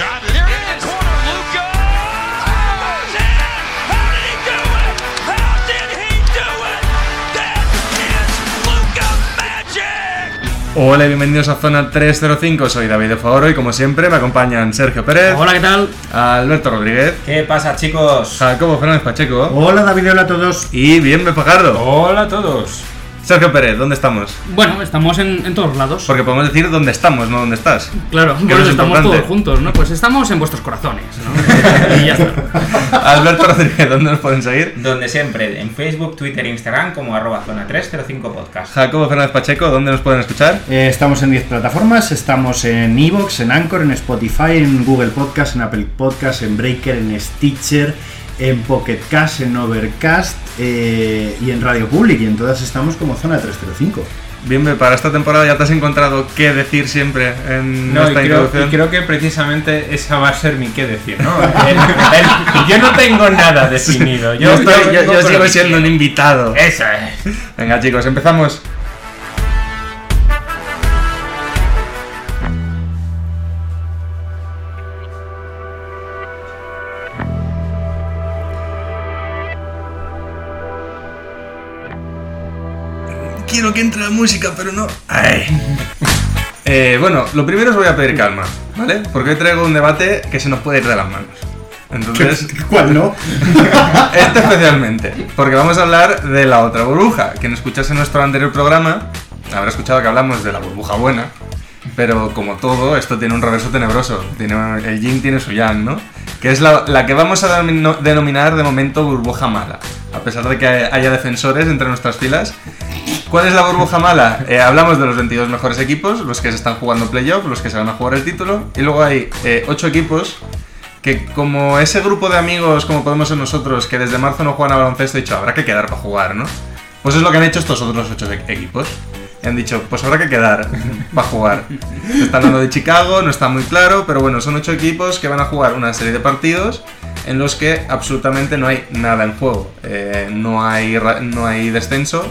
Here it is. Corner, Luka. How did he do it? How did he do it? That is Luka Magic. Hola y bienvenidos a Zona 305, soy David de Favoro y como siempre me acompañan Sergio Pérez, Hola, ¿qué tal? Alberto Rodríguez, ¿Qué pasa, chicos? Jacobo Fernández Pacheco Hola David, hola a todos. y Bien Fajardo. Hola a todos. Sergio Pérez, ¿dónde estamos? Bueno, estamos en, en todos lados. Porque podemos decir dónde estamos, no dónde estás. Claro, Que no es estamos importante. todos juntos, ¿no? Pues estamos en vuestros corazones, ¿no? y ya está. Alberto Rodríguez, ¿dónde nos pueden seguir? Donde siempre, en Facebook, Twitter e Instagram como arroba zona 305 podcast. Jacobo Fernández Pacheco, ¿dónde nos pueden escuchar? Eh, estamos en 10 plataformas, estamos en Evox, en Anchor, en Spotify, en Google Podcast, en Apple Podcast, en Breaker, en Stitcher, en Pocket Cast, en Overcast eh, y en Radio Public. Y en todas estamos como Zona 305. Bien, para esta temporada ya te has encontrado qué decir siempre en No, y esta creo, introducción. y creo que precisamente esa va a ser mi qué decir, ¿no? El- el- yo no tengo nada definido. Yo, Yo, estoy- yo- yo sigo siendo un invitado. Eso es. Venga chicos, empezamos. Quiero que entre la música, pero no. Ay. Eh, bueno, lo primero os voy a pedir calma, ¿vale? Porque hoy traigo un debate que se nos puede ir de las manos. Entonces, ¿Cuál no? este especialmente, porque vamos a hablar de la otra burbuja. Quien escuchase nuestro anterior programa habrá escuchado que hablamos de la burbuja buena, pero como todo, esto tiene un reverso tenebroso. Tiene, el yin tiene su yang, ¿no? Que es la, la que vamos a denominar de momento burbuja mala, a pesar de que haya defensores entre nuestras filas. ¿Cuál es la burbuja mala? Eh, hablamos de los 22 mejores equipos, los que se están jugando playoff, los que se van a jugar el título, y luego hay 8 equipos que como ese grupo de amigos, como podemos ser nosotros, que desde marzo no juegan a baloncesto, he dicho, habrá que quedar para jugar, ¿no? Pues es lo que han hecho estos otros ocho e- equipos. Y han dicho, pues habrá que quedar para jugar. Se está hablando de Chicago, no está muy claro, pero bueno, son ocho equipos que van a jugar una serie de partidos en los que absolutamente no hay nada en juego. Eh, no, hay, no hay descenso,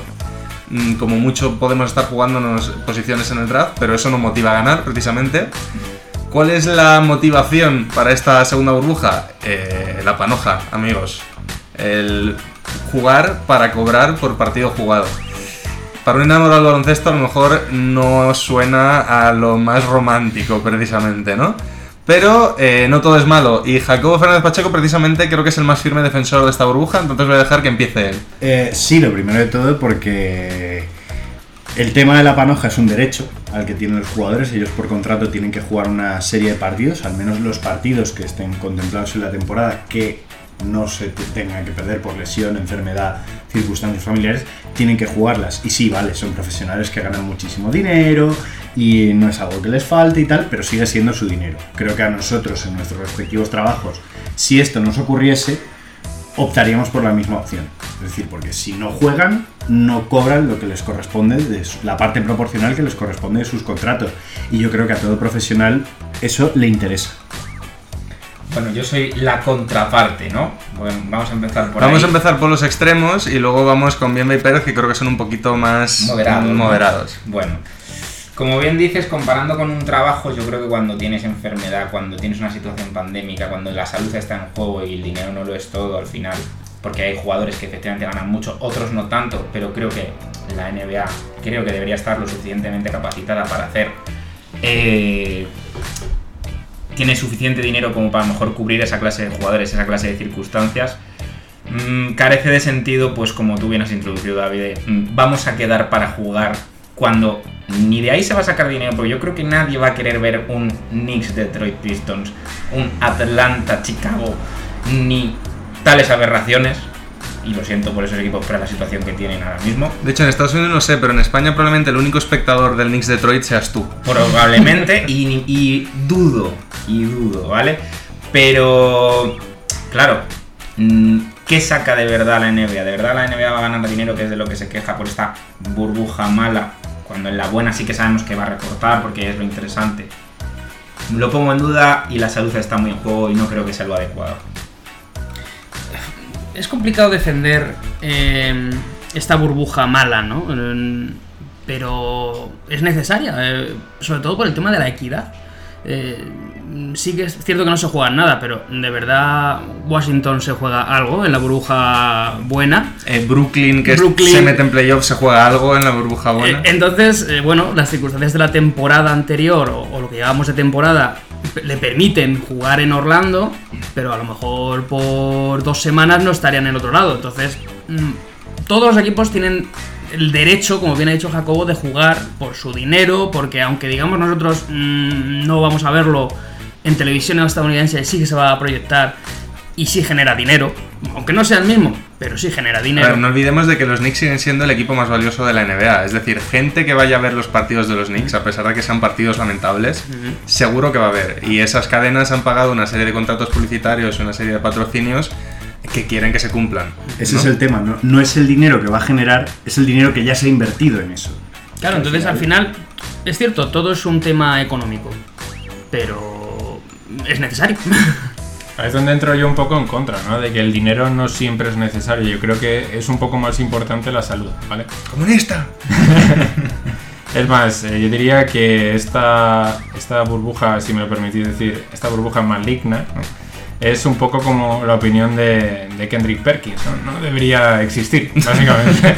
como mucho podemos estar jugándonos posiciones en el draft, pero eso no motiva a ganar precisamente. ¿Cuál es la motivación para esta segunda burbuja? Eh, la panoja, amigos. El jugar para cobrar por partido jugado. Para un enamorado del baloncesto a lo mejor no suena a lo más romántico precisamente, ¿no? Pero eh, no todo es malo. Y Jacobo Fernández Pacheco precisamente creo que es el más firme defensor de esta burbuja, entonces voy a dejar que empiece él. Eh, sí, lo primero de todo porque el tema de la panoja es un derecho al que tienen los jugadores. Ellos por contrato tienen que jugar una serie de partidos, al menos los partidos que estén contemplados en la temporada que no se te- tengan que perder por lesión, enfermedad, circunstancias familiares, tienen que jugarlas. Y sí, vale, son profesionales que ganan muchísimo dinero y no es algo que les falte y tal, pero sigue siendo su dinero. Creo que a nosotros en nuestros respectivos trabajos, si esto nos ocurriese, optaríamos por la misma opción. Es decir, porque si no juegan, no cobran lo que les corresponde, de la parte proporcional que les corresponde de sus contratos. Y yo creo que a todo profesional eso le interesa. Bueno, yo soy la contraparte, ¿no? Bueno, vamos a empezar por Vamos ahí. a empezar por los extremos y luego vamos con Bienve y Pérez, que creo que son un poquito más Moderados. ¿no? moderados. Bueno, como bien dices, comparando con un trabajo, yo creo que cuando tienes enfermedad, cuando tienes una situación pandémica, cuando la salud está en juego y el dinero no lo es todo al final, porque hay jugadores que efectivamente ganan mucho, otros no tanto, pero creo que la NBA creo que debería estar lo suficientemente capacitada para hacer. eh, tiene suficiente dinero como para mejor cubrir esa clase de jugadores, esa clase de circunstancias. Mm, carece de sentido, pues como tú bien has introducido, David, mm, vamos a quedar para jugar cuando ni de ahí se va a sacar dinero, porque yo creo que nadie va a querer ver un Knicks Detroit Pistons, un Atlanta Chicago, ni tales aberraciones. Y lo siento por esos equipos por la situación que tienen ahora mismo. De hecho, en Estados Unidos no sé, pero en España probablemente el único espectador del Knicks Detroit seas tú. Probablemente, y, y dudo, y dudo, ¿vale? Pero, claro, mm, ¿qué saca de verdad la NBA? ¿De verdad la NBA va a ganar dinero, que es de lo que se queja por esta burbuja mala? Cuando en la buena sí que sabemos que va a recortar, porque es lo interesante. Lo pongo en duda y la salud está muy en juego y no creo que sea lo adecuado. Es complicado defender eh, esta burbuja mala, ¿no? Pero es necesaria, eh, sobre todo por el tema de la equidad. Eh, sí que es cierto que no se juega nada, pero de verdad Washington se juega algo en la burbuja buena. Eh, Brooklyn, que Brooklyn- se mete en playoffs, se juega algo en la burbuja buena. Eh, entonces, bueno, las circunstancias de la temporada anterior o, o lo que llevamos de temporada le permiten jugar en Orlando, pero a lo mejor por dos semanas no estarían en el otro lado. Entonces, mm, todos los equipos tienen el derecho, como bien ha dicho Jacobo, de jugar por su dinero, porque aunque digamos nosotros mm, no vamos a verlo en televisión estadounidense, sí que se va a proyectar y sí genera dinero, aunque no sea el mismo, pero sí genera A dinero. ver, no olvidemos de que los Knicks siguen siendo el equipo más valioso de la NBA. Es decir, gente que vaya a ver los partidos de los Knicks, a pesar de que sean partidos lamentables, seguro que va a haber. Y esas cadenas han pagado una serie de contratos publicitarios una serie de patrocinios que quieren que se cumplan. Ese ¿no? es el tema, ¿no? no es el dinero que va a generar, es el dinero que ya se ha invertido en eso. Claro, entonces al final, es cierto, todo es un tema económico, pero es necesario. Ahí es donde entro yo un poco en contra, ¿no? De que el dinero no siempre es necesario. Yo creo que es un poco más importante la salud, ¿vale? ¡Comunista! Es más, eh, yo diría que esta, esta burbuja, si me lo permitís decir, esta burbuja maligna, ¿no? es un poco como la opinión de, de Kendrick Perkins, ¿no? No debería existir, básicamente.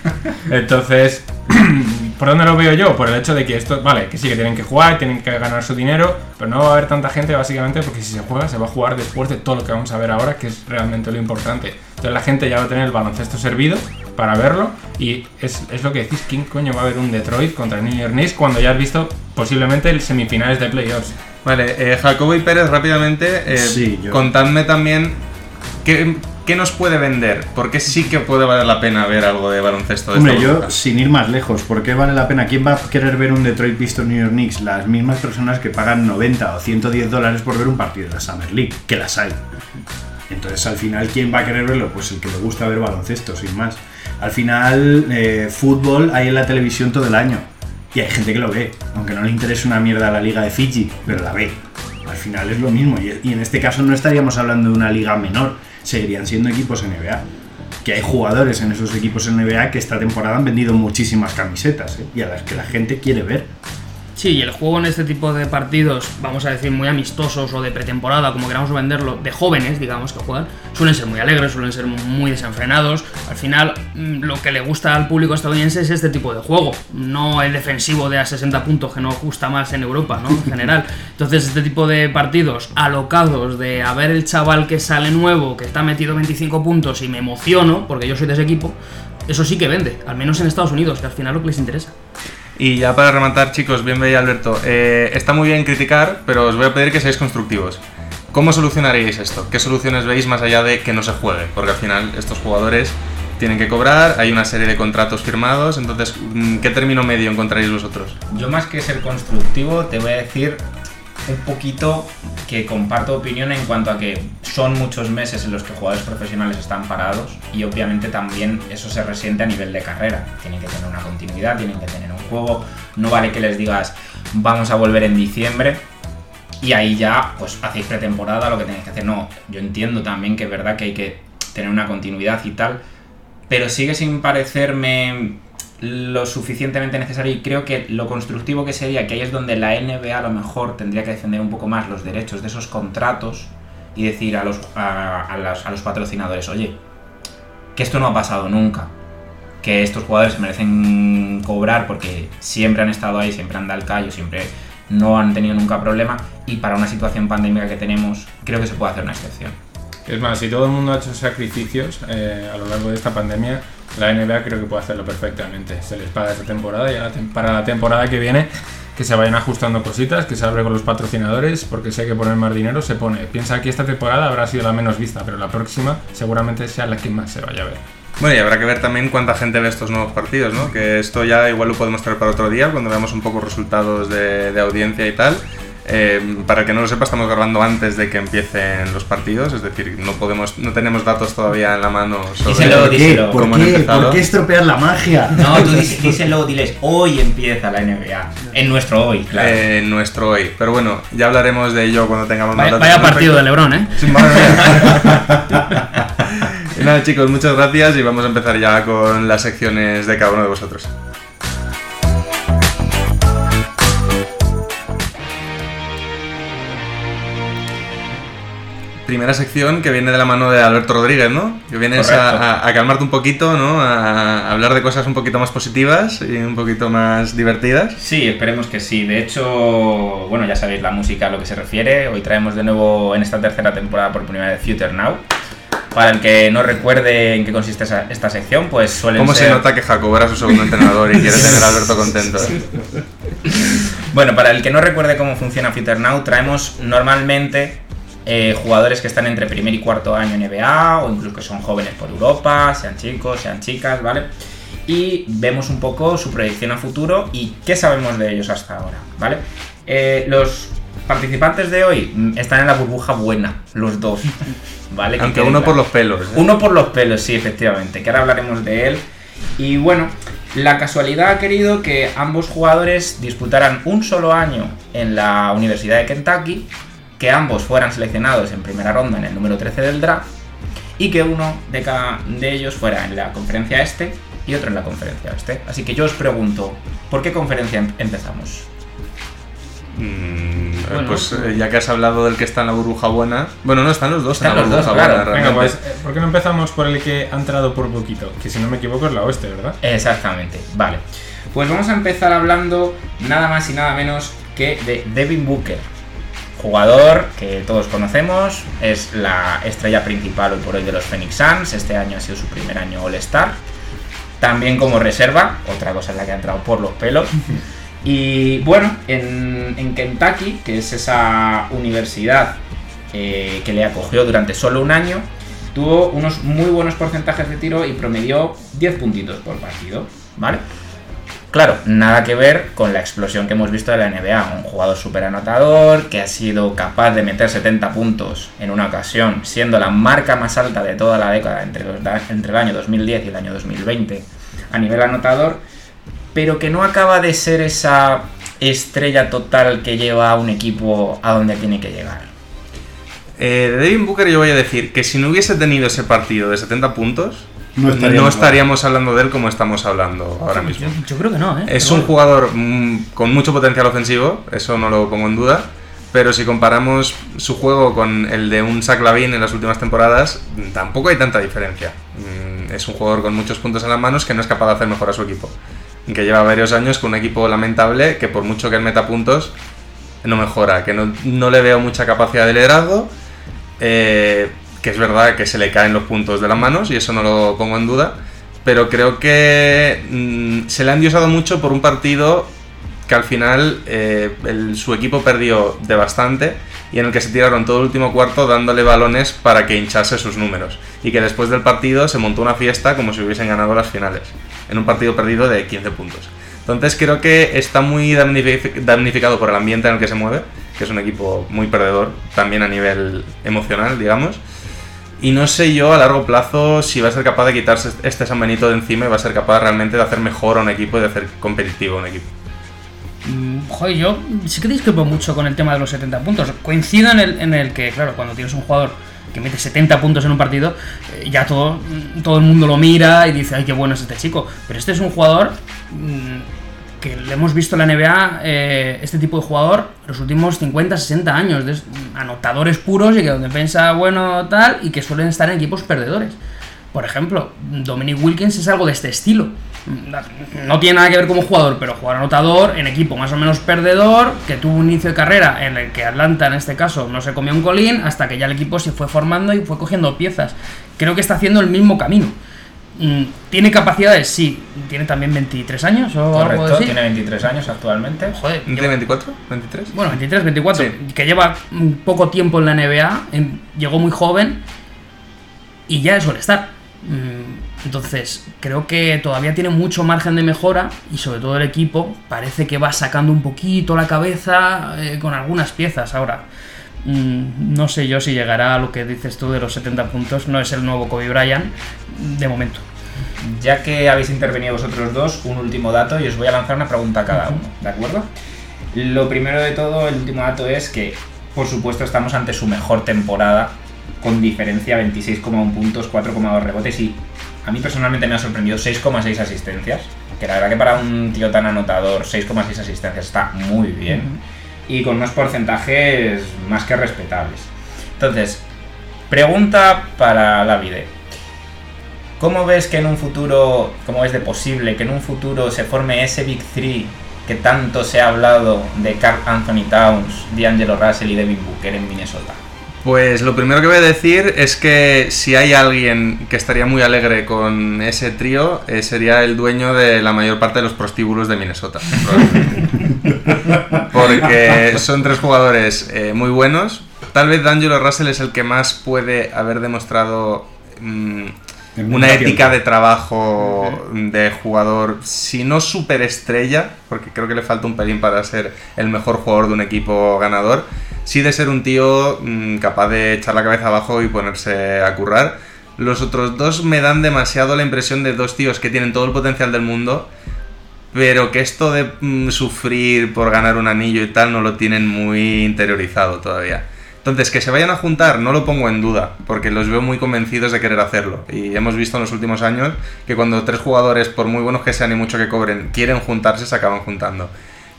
Entonces, ¿por dónde lo veo yo? Por el hecho de que esto, vale, que sí que tienen que jugar, tienen que ganar su dinero, pero no va a haber tanta gente básicamente porque si se juega, se va a jugar después de todo lo que vamos a ver ahora, que es realmente lo importante. Entonces la gente ya va a tener el baloncesto servido para verlo y es, es lo que decís, ¿quién coño va a ver un Detroit contra New York Knicks cuando ya has visto posiblemente el semifinales de playoffs? Vale, eh, Jacobo y Pérez, rápidamente, eh, Sí, yo- contadme también qué, qué nos puede vender. ¿Por qué sí que puede valer la pena ver algo de baloncesto de Hombre, esta yo, sin ir más lejos, ¿por qué vale la pena? ¿Quién va a querer ver un Detroit Pistons New York Knicks? Las mismas personas que pagan 90 o 110 dólares por ver un partido de la Summer League, que las hay. Entonces, al final, ¿quién va a querer verlo? Pues el que le gusta ver baloncesto, sin más. Al final, eh, fútbol hay en la televisión todo el año. Y hay gente que lo ve, aunque no le interese una mierda la liga de Fiji, pero la ve. Al final es lo mismo. Y en este caso no estaríamos hablando de una liga menor, seguirían siendo equipos NBA. Que hay jugadores en esos equipos NBA que esta temporada han vendido muchísimas camisetas ¿eh? y a las que la gente quiere ver. Sí, y el juego en este tipo de partidos, vamos a decir, muy amistosos o de pretemporada, como queramos venderlo, de jóvenes, digamos, que juegan, suelen ser muy alegres, suelen ser muy desenfrenados. Al final, mm, lo que le gusta al público estadounidense es este tipo de juego, no el defensivo de a 60 puntos que nos gusta más en Europa, ¿no? En general. Entonces, este tipo de partidos alocados de a ver el chaval que sale nuevo, que está metido 25 puntos y me emociono, porque yo soy de ese equipo, eso sí que vende, al menos en Estados Unidos, que al final lo que les interesa. Y ya para rematar, chicos, bien veía Alberto. eh, está muy bien criticar, pero os voy a pedir que seáis constructivos. ¿Cómo solucionaríais esto? ¿Qué soluciones veis más allá de que no se juegue? Porque al final estos jugadores tienen que cobrar, hay una serie de contratos firmados, entonces, mm, ¿qué término medio encontraréis vosotros? Yo más que ser constructivo te voy a decir un poquito que comparto opinión en cuanto a que son muchos meses en los que jugadores profesionales están parados y obviamente también eso se resiente a nivel de carrera. Tienen que tener una continuidad, tienen que tener un juego. No vale que les digas vamos a volver en diciembre y ahí ya pues hacéis pretemporada, lo que tenéis que hacer. No, yo entiendo también que es verdad que hay que tener una continuidad y tal, pero sigue sin parecerme lo suficientemente necesario y creo que lo constructivo que sería que ahí es donde la NBA a lo mejor tendría que defender un poco más los derechos de esos contratos y decir a los, a, las- a los patrocinadores, oye, que esto no ha pasado nunca, que estos jugadores merecen cobrar porque siempre han estado ahí, siempre han dado el callo, siempre no han tenido nunca problema y para una situación pandémica que tenemos creo que se puede hacer una excepción. Es más, si todo el mundo ha hecho sacrificios eh, a lo largo de esta pandemia, la NBA creo que puede hacerlo perfectamente. Se les paga esta temporada y para la temporada que viene que se vayan ajustando cositas, que se hable con los patrocinadores, porque si hay que poner más dinero, se pone. Piensa que esta temporada habrá sido la menos vista, pero la próxima seguramente sea la que más se vaya a ver. Bueno, y habrá que ver también cuánta gente ve estos nuevos partidos, ¿no? Que esto ya igual lo podemos traer para otro día, cuando veamos un poco resultados de audiencia y tal. Eh, para el que no lo sepa, estamos grabando antes de que empiecen los partidos, es decir, no podemos, no tenemos datos todavía en la mano sobre Díselo, ¿Por qué? díselo. ¿Por ¿Cómo qué? ¿Por qué estropear la magia? No, tú dís- díselo, diles, hoy empieza la NBA. En nuestro hoy, claro. eh, nuestro hoy. Pero bueno, ya hablaremos de ello cuando tengamos más Vaya, datos vaya partido de. Lebron, ¿eh? Sí, nada chicos, muchas gracias y vamos a empezar ya con las secciones de cada uno de vosotros. Primera sección que viene de la mano de Alberto Rodríguez, ¿no? Que vienes a, a- a calmarte un poquito, ¿no? A, a hablar de cosas un poquito más positivas y un poquito más divertidas. Sí, esperemos que sí. De hecho, bueno, ya sabéis la música a lo que se refiere. Hoy traemos de nuevo en esta tercera temporada por primera vez Future Now. Para el que no recuerde en qué consiste esa- esta sección, pues suelen ¿Cómo ser... se nota que Jacobo era su segundo entrenador y quiere tener a Alberto contento? Bueno, para el que no recuerde cómo funciona Future Now, traemos normalmente eh, jugadores que están entre primer y cuarto año en NBA o incluso que son jóvenes por Europa, sean chicos, sean chicas, ¿vale? Y vemos un poco su proyección a futuro y qué sabemos de ellos hasta ahora, ¿vale? Eh, los participantes de hoy mm, están en la burbuja buena, los dos, ¿vale? Que Aunque uno por los pelos. ¿eh? Uno por los pelos, sí, efectivamente, que ahora hablaremos de él. Y bueno, la casualidad ha querido que ambos jugadores disputaran un solo año en la Universidad de Kentucky, que ambos fueran seleccionados en primera ronda en el número 13 del draft, y que uno de cada de ellos fuera en la conferencia este y otro en la conferencia este. Así que yo os pregunto, ¿por qué conferencia em- empezamos? Mm, Bueno, pues eh, ya que has hablado del que está en la burbuja buena. Bueno, no, están los dos Están en la los burbuja dos, buena, claro. Venga, pues, eh, ¿por qué no empezamos por el que ha entrado por poquito? Que si no me equivoco es la oeste, ¿verdad? Exactamente, vale. Pues vamos a empezar hablando nada más y nada menos que de Devin Booker. Jugador que todos conocemos, es la estrella principal hoy por hoy de los Phoenix Suns. Este año ha sido su primer año All-Star. También como reserva, otra cosa en la que ha entrado por los pelos. Y bueno, en, en Kentucky, que es esa universidad eh, que le acogió durante solo un año, tuvo unos muy buenos porcentajes de tiro y promedió 10 puntitos por partido, ¿vale? Claro, nada que ver con la explosión que hemos visto de la NBA. Un jugador súper anotador que ha sido capaz de meter 70 puntos en una ocasión, siendo la marca más alta de toda la década entre, los entre el año 2010 y el año 2020 a nivel anotador, pero que no acaba de ser esa estrella total que lleva a un equipo a donde tiene que llegar. Eh, de Devin Booker yo voy a decir que si no hubiese tenido ese partido de 70 puntos, No no estaríamos- hablando de él como estamos hablando ahora mismo. Yo, yo creo que no, ¿eh? Es Pero un jugador mm, con mucho potencial ofensivo, eso no lo pongo en duda. Pero si comparamos su juego con el de un Zach Lavin en las últimas temporadas, tampoco hay tanta diferencia. Mm, Es un jugador con muchos puntos en las manos que no es capaz de hacer mejor a su equipo. Y Que lleva varios años con un equipo lamentable que por mucho que él meta puntos, no mejora. Que no, no le veo mucha capacidad de liderazgo. eh, que es verdad que se le caen los puntos de las manos y eso no lo pongo en duda. Pero creo que mm, se le han diosado mucho por un partido que al final eh, su equipo perdió de bastante y en el que se tiraron todo el último cuarto dándole balones para que hinchase sus números. Y que después del partido se montó una fiesta como si hubiesen ganado las finales, en un partido perdido de 15 puntos. Entonces creo que está muy damnific- damnificado por el ambiente en el que se mueve, que es un equipo muy perdedor, también a nivel emocional, digamos. Y no sé yo a largo plazo si va a ser capaz de quitarse este San Benito de encima y va a ser capaz realmente de hacer mejor a un equipo y de hacer competitivo a un equipo. Mm, Joder, yo sí que discrepo mucho con el tema de los 70 puntos. Coincido en el, en el que, claro, cuando tienes un jugador que mete 70 puntos en un partido, eh, ya todo, todo el mundo lo mira y dice, ay, qué bueno es este chico. Pero este es un jugador mm, que le hemos visto en la NBA, eh, este tipo de jugador, los últimos 50, 60 años, de, anotadores puros y que donde piensa bueno tal, y que suelen estar en equipos perdedores. Por ejemplo, Dominic Wilkins es algo de este estilo. No tiene nada que ver como jugador, pero jugador anotador en equipo más o menos perdedor, que tuvo un inicio de carrera en el que Atlanta en este caso no se comió un colín, hasta que ya el equipo se fue formando y fue cogiendo piezas. Creo que está haciendo el mismo camino. Mm, ¿Tiene capacidades? Sí. ¿Tiene también 23 años o algo Correcto, así? tiene 23 años actualmente. Joder, ¿Tiene lleva- 24? ¿23? bueno, 23, 24, Sí. que lleva mm, poco tiempo en la NBA, llegó muy joven y ya es estar. Entonces, creo que todavía tiene mucho margen de mejora y sobre todo el equipo parece que va sacando un poquito la cabeza eh, con algunas piezas ahora. Mm, no sé yo si llegará a lo que dices tú de los 70 puntos, no es el nuevo Kobe Bryant de momento. Ya que habéis intervenido vosotros dos, un último dato y os voy a lanzar una pregunta a cada uno, ¿de acuerdo? Lo primero de todo, el último dato es que, por supuesto, estamos ante su mejor temporada, con diferencia 26,1 puntos, 4,2 rebotes y a mí personalmente me ha sorprendido 6,6 asistencias, que la verdad que para un tío tan anotador 6,6 asistencias está muy bien y con unos porcentajes más que respetables. Entonces, pregunta para la vida. ¿Cómo ves que en un futuro, cómo ves de posible que en un futuro se forme ese Big Three que tanto se ha hablado de Carl Anthony Towns, D'Angelo Russell y Devin Booker en Minnesota? Pues lo primero que voy a decir es que si hay alguien que estaría muy alegre con ese trío, eh, sería el dueño de la mayor parte de los prostíbulos de Minnesota. probablemente. Porque son tres jugadores eh, muy buenos. Tal vez D'Angelo Russell es el que más puede haber demostrado mm, una ética de trabajo de jugador, si no superestrella, porque creo que le falta un pelín para ser el mejor jugador de un equipo ganador, sí de ser un tío mm, capaz de echar la cabeza abajo y ponerse a currar. Los otros dos me dan demasiado la impresión de dos tíos que tienen todo el potencial del mundo, pero que esto de mm, sufrir por ganar un anillo y tal no lo tienen muy interiorizado todavía. Entonces, que se vayan a juntar no lo pongo en duda, porque los veo muy convencidos de querer hacerlo. Y hemos visto en los últimos años que cuando tres jugadores, por muy buenos que sean y mucho que cobren, quieren juntarse, se acaban juntando.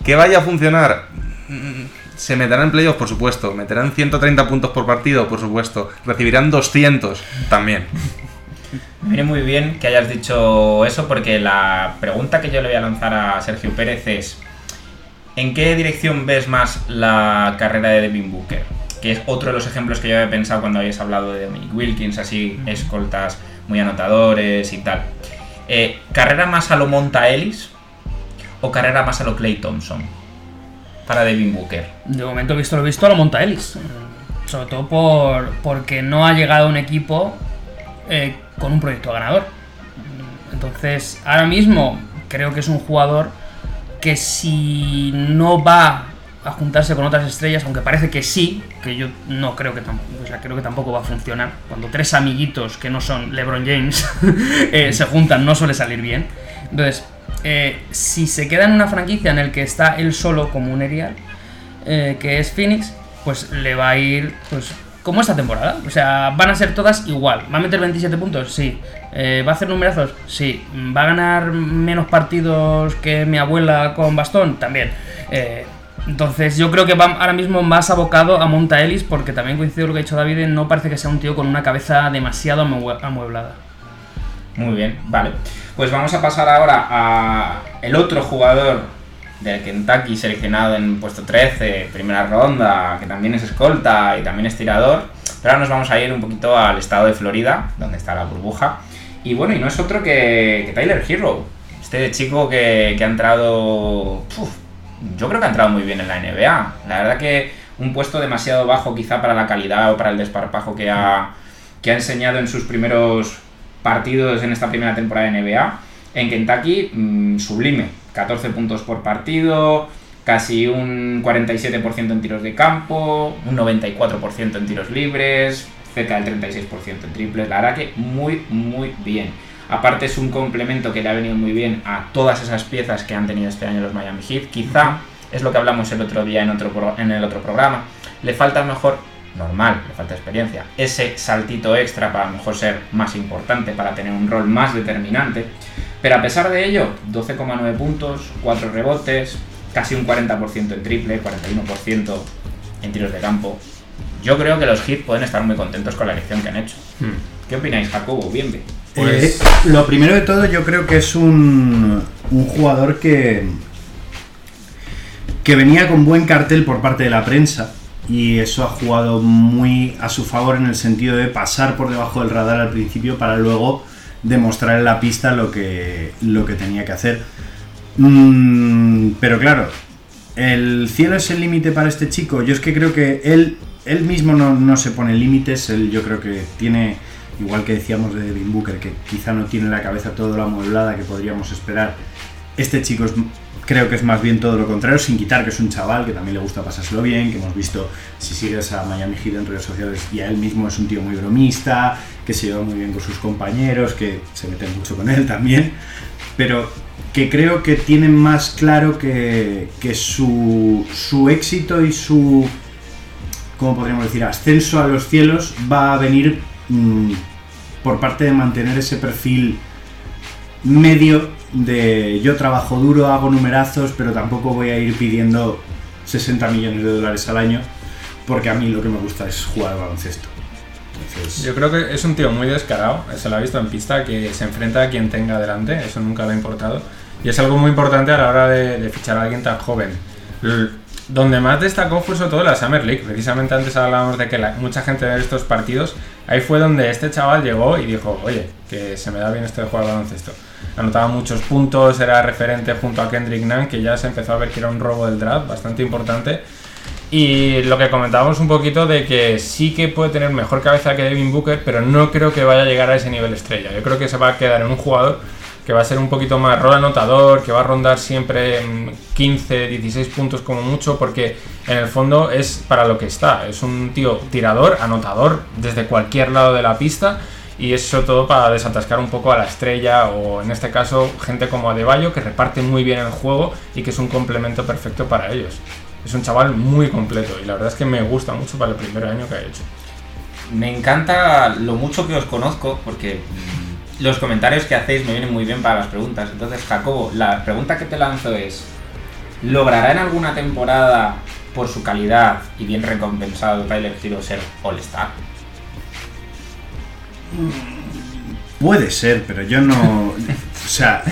¿Que vaya a funcionar? Mm, Se meterán en playoffs, por supuesto. Meterán 130 puntos por partido, por supuesto. Recibirán 200 también. Me viene muy bien que hayas dicho eso porque la pregunta que yo le voy a lanzar a Sergio Pérez es ¿en qué dirección ves más la carrera de Devin Booker? Que es otro de los ejemplos que yo había pensado cuando habéis hablado de Dominic Wilkins, así escoltas muy anotadores y tal. Eh, ¿Carrera más a lo Monta Ellis o carrera más a lo Clay Thompson para Devin Booker? De momento, visto lo visto, lo monta Ellis. Eh, Sobre todo por, porque no ha llegado un equipo eh, con un proyecto ganador. Entonces, ahora mismo creo que es un jugador que si no va a juntarse con otras estrellas, aunque parece que sí, que yo no creo que tampoco, o sea, creo que tampoco va a funcionar. Cuando tres amiguitos que no son LeBron James eh, se juntan, no suele salir bien. Entonces, eh, si se queda en una franquicia en el que está él solo como un erial, que es Phoenix, pues le va a ir pues como esta temporada. O sea, van a ser todas igual. ¿Va a meter 27 puntos? Sí. Eh, ¿Va a hacer numerazos? Sí. ¿Va a ganar menos partidos que mi abuela con bastón? También. Eh, entonces yo creo que va ahora mismo más abocado a Monta Ellis porque también coincido con lo que ha dicho David, no parece que sea un tío con una cabeza demasiado amue- amueblada. Muy bien, vale. Pues vamos a pasar ahora a el otro jugador del Kentucky seleccionado en puesto 13, primera ronda, que también es escolta y también es tirador. Pero ahora nos vamos a ir un poquito al estado de Florida, donde está la burbuja. Y bueno, y no es otro que, que Tyler Hero. Este chico que, que ha entrado... uf, yo creo que ha entrado muy bien en la NBA. La verdad que un puesto demasiado bajo quizá para la calidad o para el desparpajo que ha, que ha enseñado en sus primeros partidos en esta primera temporada de NBA. En Kentucky, mm, sublime. 14 puntos por partido, casi un 47% en tiros de campo, un 94% en tiros libres, cerca del 36% en triples. La verdad que muy, muy bien. Aparte es un complemento que le ha venido muy bien a todas esas piezas que han tenido este año los Miami Heat. Quizá es lo que hablamos el otro día en, otro pro- en el otro programa. Le falta mejor, normal, le falta experiencia, ese saltito extra para mejor ser más importante, para tener un rol más determinante. Pero a pesar de ello, 12,9 puntos, 4 rebotes, casi un 40% en triple, 41% en tiros de campo. Yo creo que los Heat pueden estar muy contentos con la elección que han hecho. ¿Qué opináis, Jacobo? Bienve. Pues- Eh, lo primero de todo, yo creo que es un, un jugador que, que venía con buen cartel por parte de la prensa y eso ha jugado muy a su favor en el sentido de pasar por debajo del radar al principio para luego demostrar en la pista lo que, lo que tenía que hacer. Mm, pero claro, el cielo es el límite para este chico. Yo es que creo que él, él mismo no, no se pone límites. Él yo creo que tiene, igual que decíamos de Devin Booker, que quizá no tiene la cabeza toda la amueblada que podríamos esperar. Este chico es, creo que es más bien todo lo contrario, sin quitar que es un chaval que también le gusta pasárselo bien, que hemos visto, si sigues a Miami Heat en redes sociales, y a él mismo es un tío muy bromista, que se lleva muy bien con sus compañeros, que se mete mucho con él también, pero que creo que tiene más claro que, su éxito y su, ¿cómo podríamos decir?, ascenso a los cielos va a venir mm, por parte de mantener ese perfil medio de yo trabajo duro, hago numerazos, pero tampoco voy a ir pidiendo 60 millones de dólares al año, porque a mí lo que me gusta es jugar al baloncesto. Entonces, Yo creo que es un tío muy descarado, se lo ha visto en pista, que se enfrenta a quien tenga delante, eso nunca le ha importado. Y es algo muy importante a la hora de, de fichar a alguien tan joven. L- donde más destacó fue sobre todo la Summer League. Precisamente antes hablábamos de que la- mucha gente ve estos partidos. Ahí fue donde este chaval llegó y dijo, oye, que se me da bien esto de jugar al baloncesto. Anotaba muchos puntos, era referente junto a Kendrick Nunn, que ya se empezó a ver que era un robo del draft bastante importante. Y lo que comentábamos un poquito de que sí que puede tener mejor cabeza que Devin Booker, pero no creo que vaya a llegar a ese nivel estrella. Yo creo que se va a quedar en un jugador que va a ser un poquito más rol anotador, que va a rondar siempre en 15, 16 puntos como mucho, porque en el fondo es para lo que está. Es un tío tirador, anotador desde cualquier lado de la pista. Y es todo para desatascar un poco a la estrella o en este caso gente como Adebayo que reparte muy bien el juego y que es un complemento perfecto para ellos. Es un chaval muy completo y la verdad es que me gusta mucho para el primer año que ha hecho. Me encanta lo mucho que os conozco porque mm, los comentarios que hacéis me vienen muy bien para las preguntas. Entonces, Jacobo, la pregunta que te lanzo es, ¿logrará en alguna temporada, por su calidad y bien recompensado, Tyler Hero ser All-Star? puede ser, pero yo no. O sea,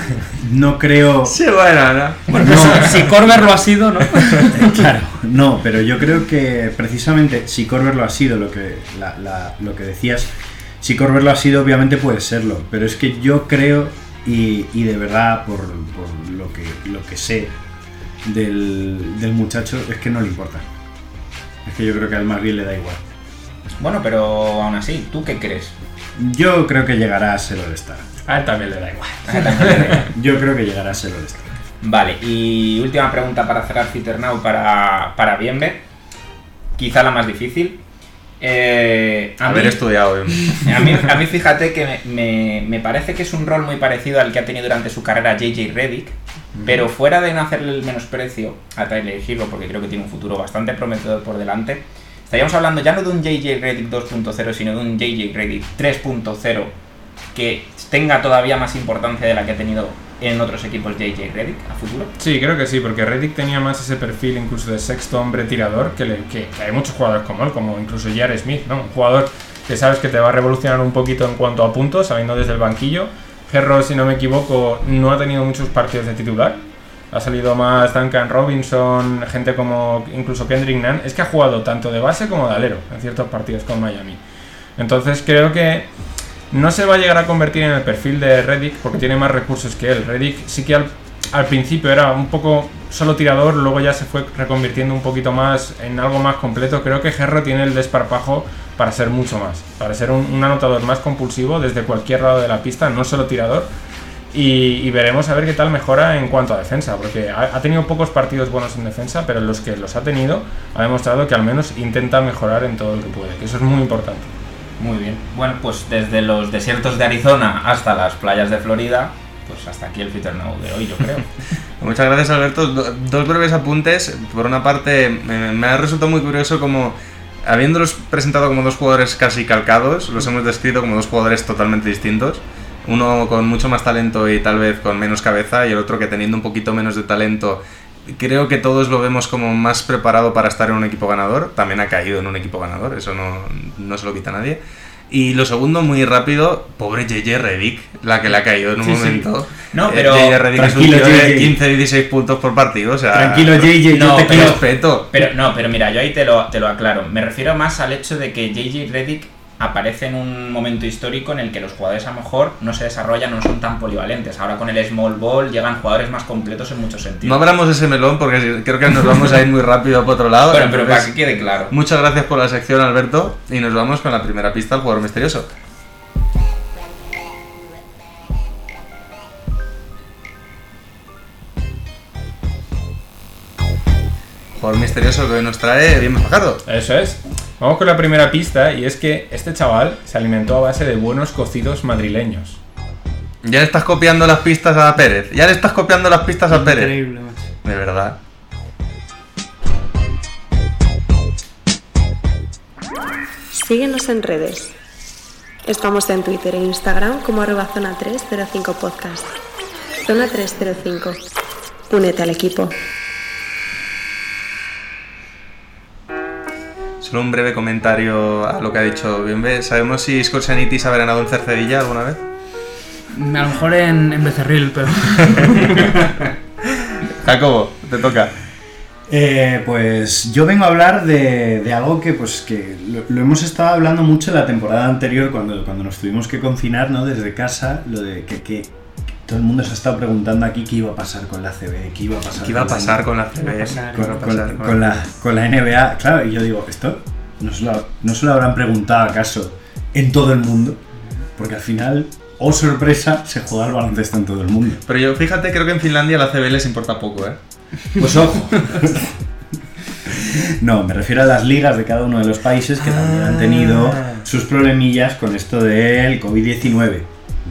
no creo. Sí, bueno, ¿no? Bueno, si Corber lo ha sido, ¿no? Claro, no, pero yo creo que precisamente si Corber lo ha sido, lo que, la- la- lo que decías, si Corber lo ha sido, obviamente puede serlo, pero es que yo creo, y, y de verdad, por, por lo, que, lo que sé del, del muchacho, es que no le importa. Es que yo creo que al más bien le da igual. Bueno, pero aún así, ¿tú qué crees? Yo creo que llegará a ser All-Star. A él también le da igual. Yo creo que llegará a ser All-Star. Vale, y última pregunta para cerrar Fitter Now para, para Bienve. Quizá la más difícil. Eh, a, Haber mí, estudiado. eh. a, mí, a mí fíjate que me, me- me parece que es un rol muy parecido al que ha tenido durante su carrera JJ Reddick, pero fuera de no hacerle el menosprecio a Tyler Hero, porque creo que tiene un futuro bastante prometedor por delante, estaríamos hablando ya no de un JJ Reddick 2.0, sino de un JJ Reddick 3.0 que tenga todavía más importancia de la que ha tenido en otros equipos JJ Reddick a futuro. Sí, creo que sí, porque Reddick tenía más ese perfil incluso de sexto hombre tirador, que, le- que- que hay muchos jugadores como él, como incluso J.R. Smith, ¿no? Un jugador que sabes que te va a revolucionar un poquito en cuanto a puntos, saliendo desde el banquillo. Herro, si no me equivoco, no ha tenido muchos partidos de titular. Ha salido más Duncan Robinson, gente como incluso Kendrick Nunn. Es que ha jugado tanto de base como de alero en ciertos partidos con Miami. Entonces creo que no se va a llegar a convertir en el perfil de Reddick porque tiene más recursos que él. Reddick sí que al, principio era un poco solo tirador, luego ya se fue reconvirtiendo un poquito más en algo más completo. Creo que Herro tiene el desparpajo para ser mucho más, para ser un anotador más compulsivo desde cualquier lado de la pista, no solo tirador. Y, y veremos a ver qué tal mejora en cuanto a defensa, porque ha, ha tenido pocos partidos buenos en defensa, pero en los que los ha tenido ha demostrado que al menos intenta mejorar en todo lo que puede, que eso es muy importante. Muy bien. Bueno, pues desde los desiertos de Arizona hasta las playas de Florida, pues hasta aquí el Fitter Now de hoy, yo creo. Muchas gracias, Alberto. Do- dos breves apuntes. Por una parte, me, me ha resultado muy curioso como, habiéndolos presentado como dos jugadores casi calcados, los hemos descrito como dos jugadores totalmente distintos. Uno con mucho más talento y tal vez con menos cabeza, y el otro que teniendo un poquito menos de talento, creo que todos lo vemos como más preparado para estar en un equipo ganador. También ha caído en un equipo ganador, eso no, no se lo quita nadie. Y lo segundo, muy rápido, pobre JJ Redick, la que le ha caído en un Sí, sí. momento. No, Eh, pero- JJ Redick es un tío de JJ. 15, 16 puntos por partido, o sea... Tranquilo, JJ, No, yo te pero-. Respeto. Pero no, pero mira, yo ahí te lo, te lo aclaro. Me refiero más al hecho de que JJ Reddick aparece en un momento histórico en el que los jugadores a lo mejor no se desarrollan, no son tan polivalentes. Ahora con el small ball llegan jugadores más completos en muchos sentidos. No abramos ese melón porque creo que nos vamos a ir muy rápido por otro lado. Bueno, pero para que quede claro. Muchas gracias por la sección, Alberto. Y nos vamos con la primera pista al jugador misterioso. Jugador misterioso que hoy nos trae bien Fajardo. Eso es. Vamos con la primera pista y es que este chaval se alimentó a base de buenos cocidos madrileños. Ya le estás copiando las pistas a Pérez. Ya le estás copiando las pistas a Pérez. Increíble, macho. De verdad. Síguenos en redes. Estamos en Twitter e Instagram como arroba zona 305 podcast. Zona 305. Únete al equipo. Solo un breve comentario a lo que ha dicho Bienve. ¿Sabemos si Scorsenitis ha ganado en Cercedilla alguna vez? A lo mejor en, en Becerril, pero. Jacobo, te toca. Eh, pues yo vengo a hablar de, de algo que pues que lo, lo hemos estado hablando mucho la temporada anterior cuando, cuando nos tuvimos que confinar ¿no? desde casa, lo de que, que todo el mundo se ha estado preguntando aquí qué iba a pasar con la CB, qué iba a pasar, ¿Qué iba a con la- pasar con la CB? con, la, NBA. Claro, y yo digo, ¿esto no se, lo, no se lo habrán preguntado acaso en todo el mundo? Porque al final, oh sorpresa, se juega el baloncesto en todo el mundo. Pero yo, fíjate, creo que en Finlandia la CB les importa poco, ¿eh? Pues ojo. No, me refiero a las ligas de cada uno de los países que también han tenido sus problemillas con esto del COVID-19.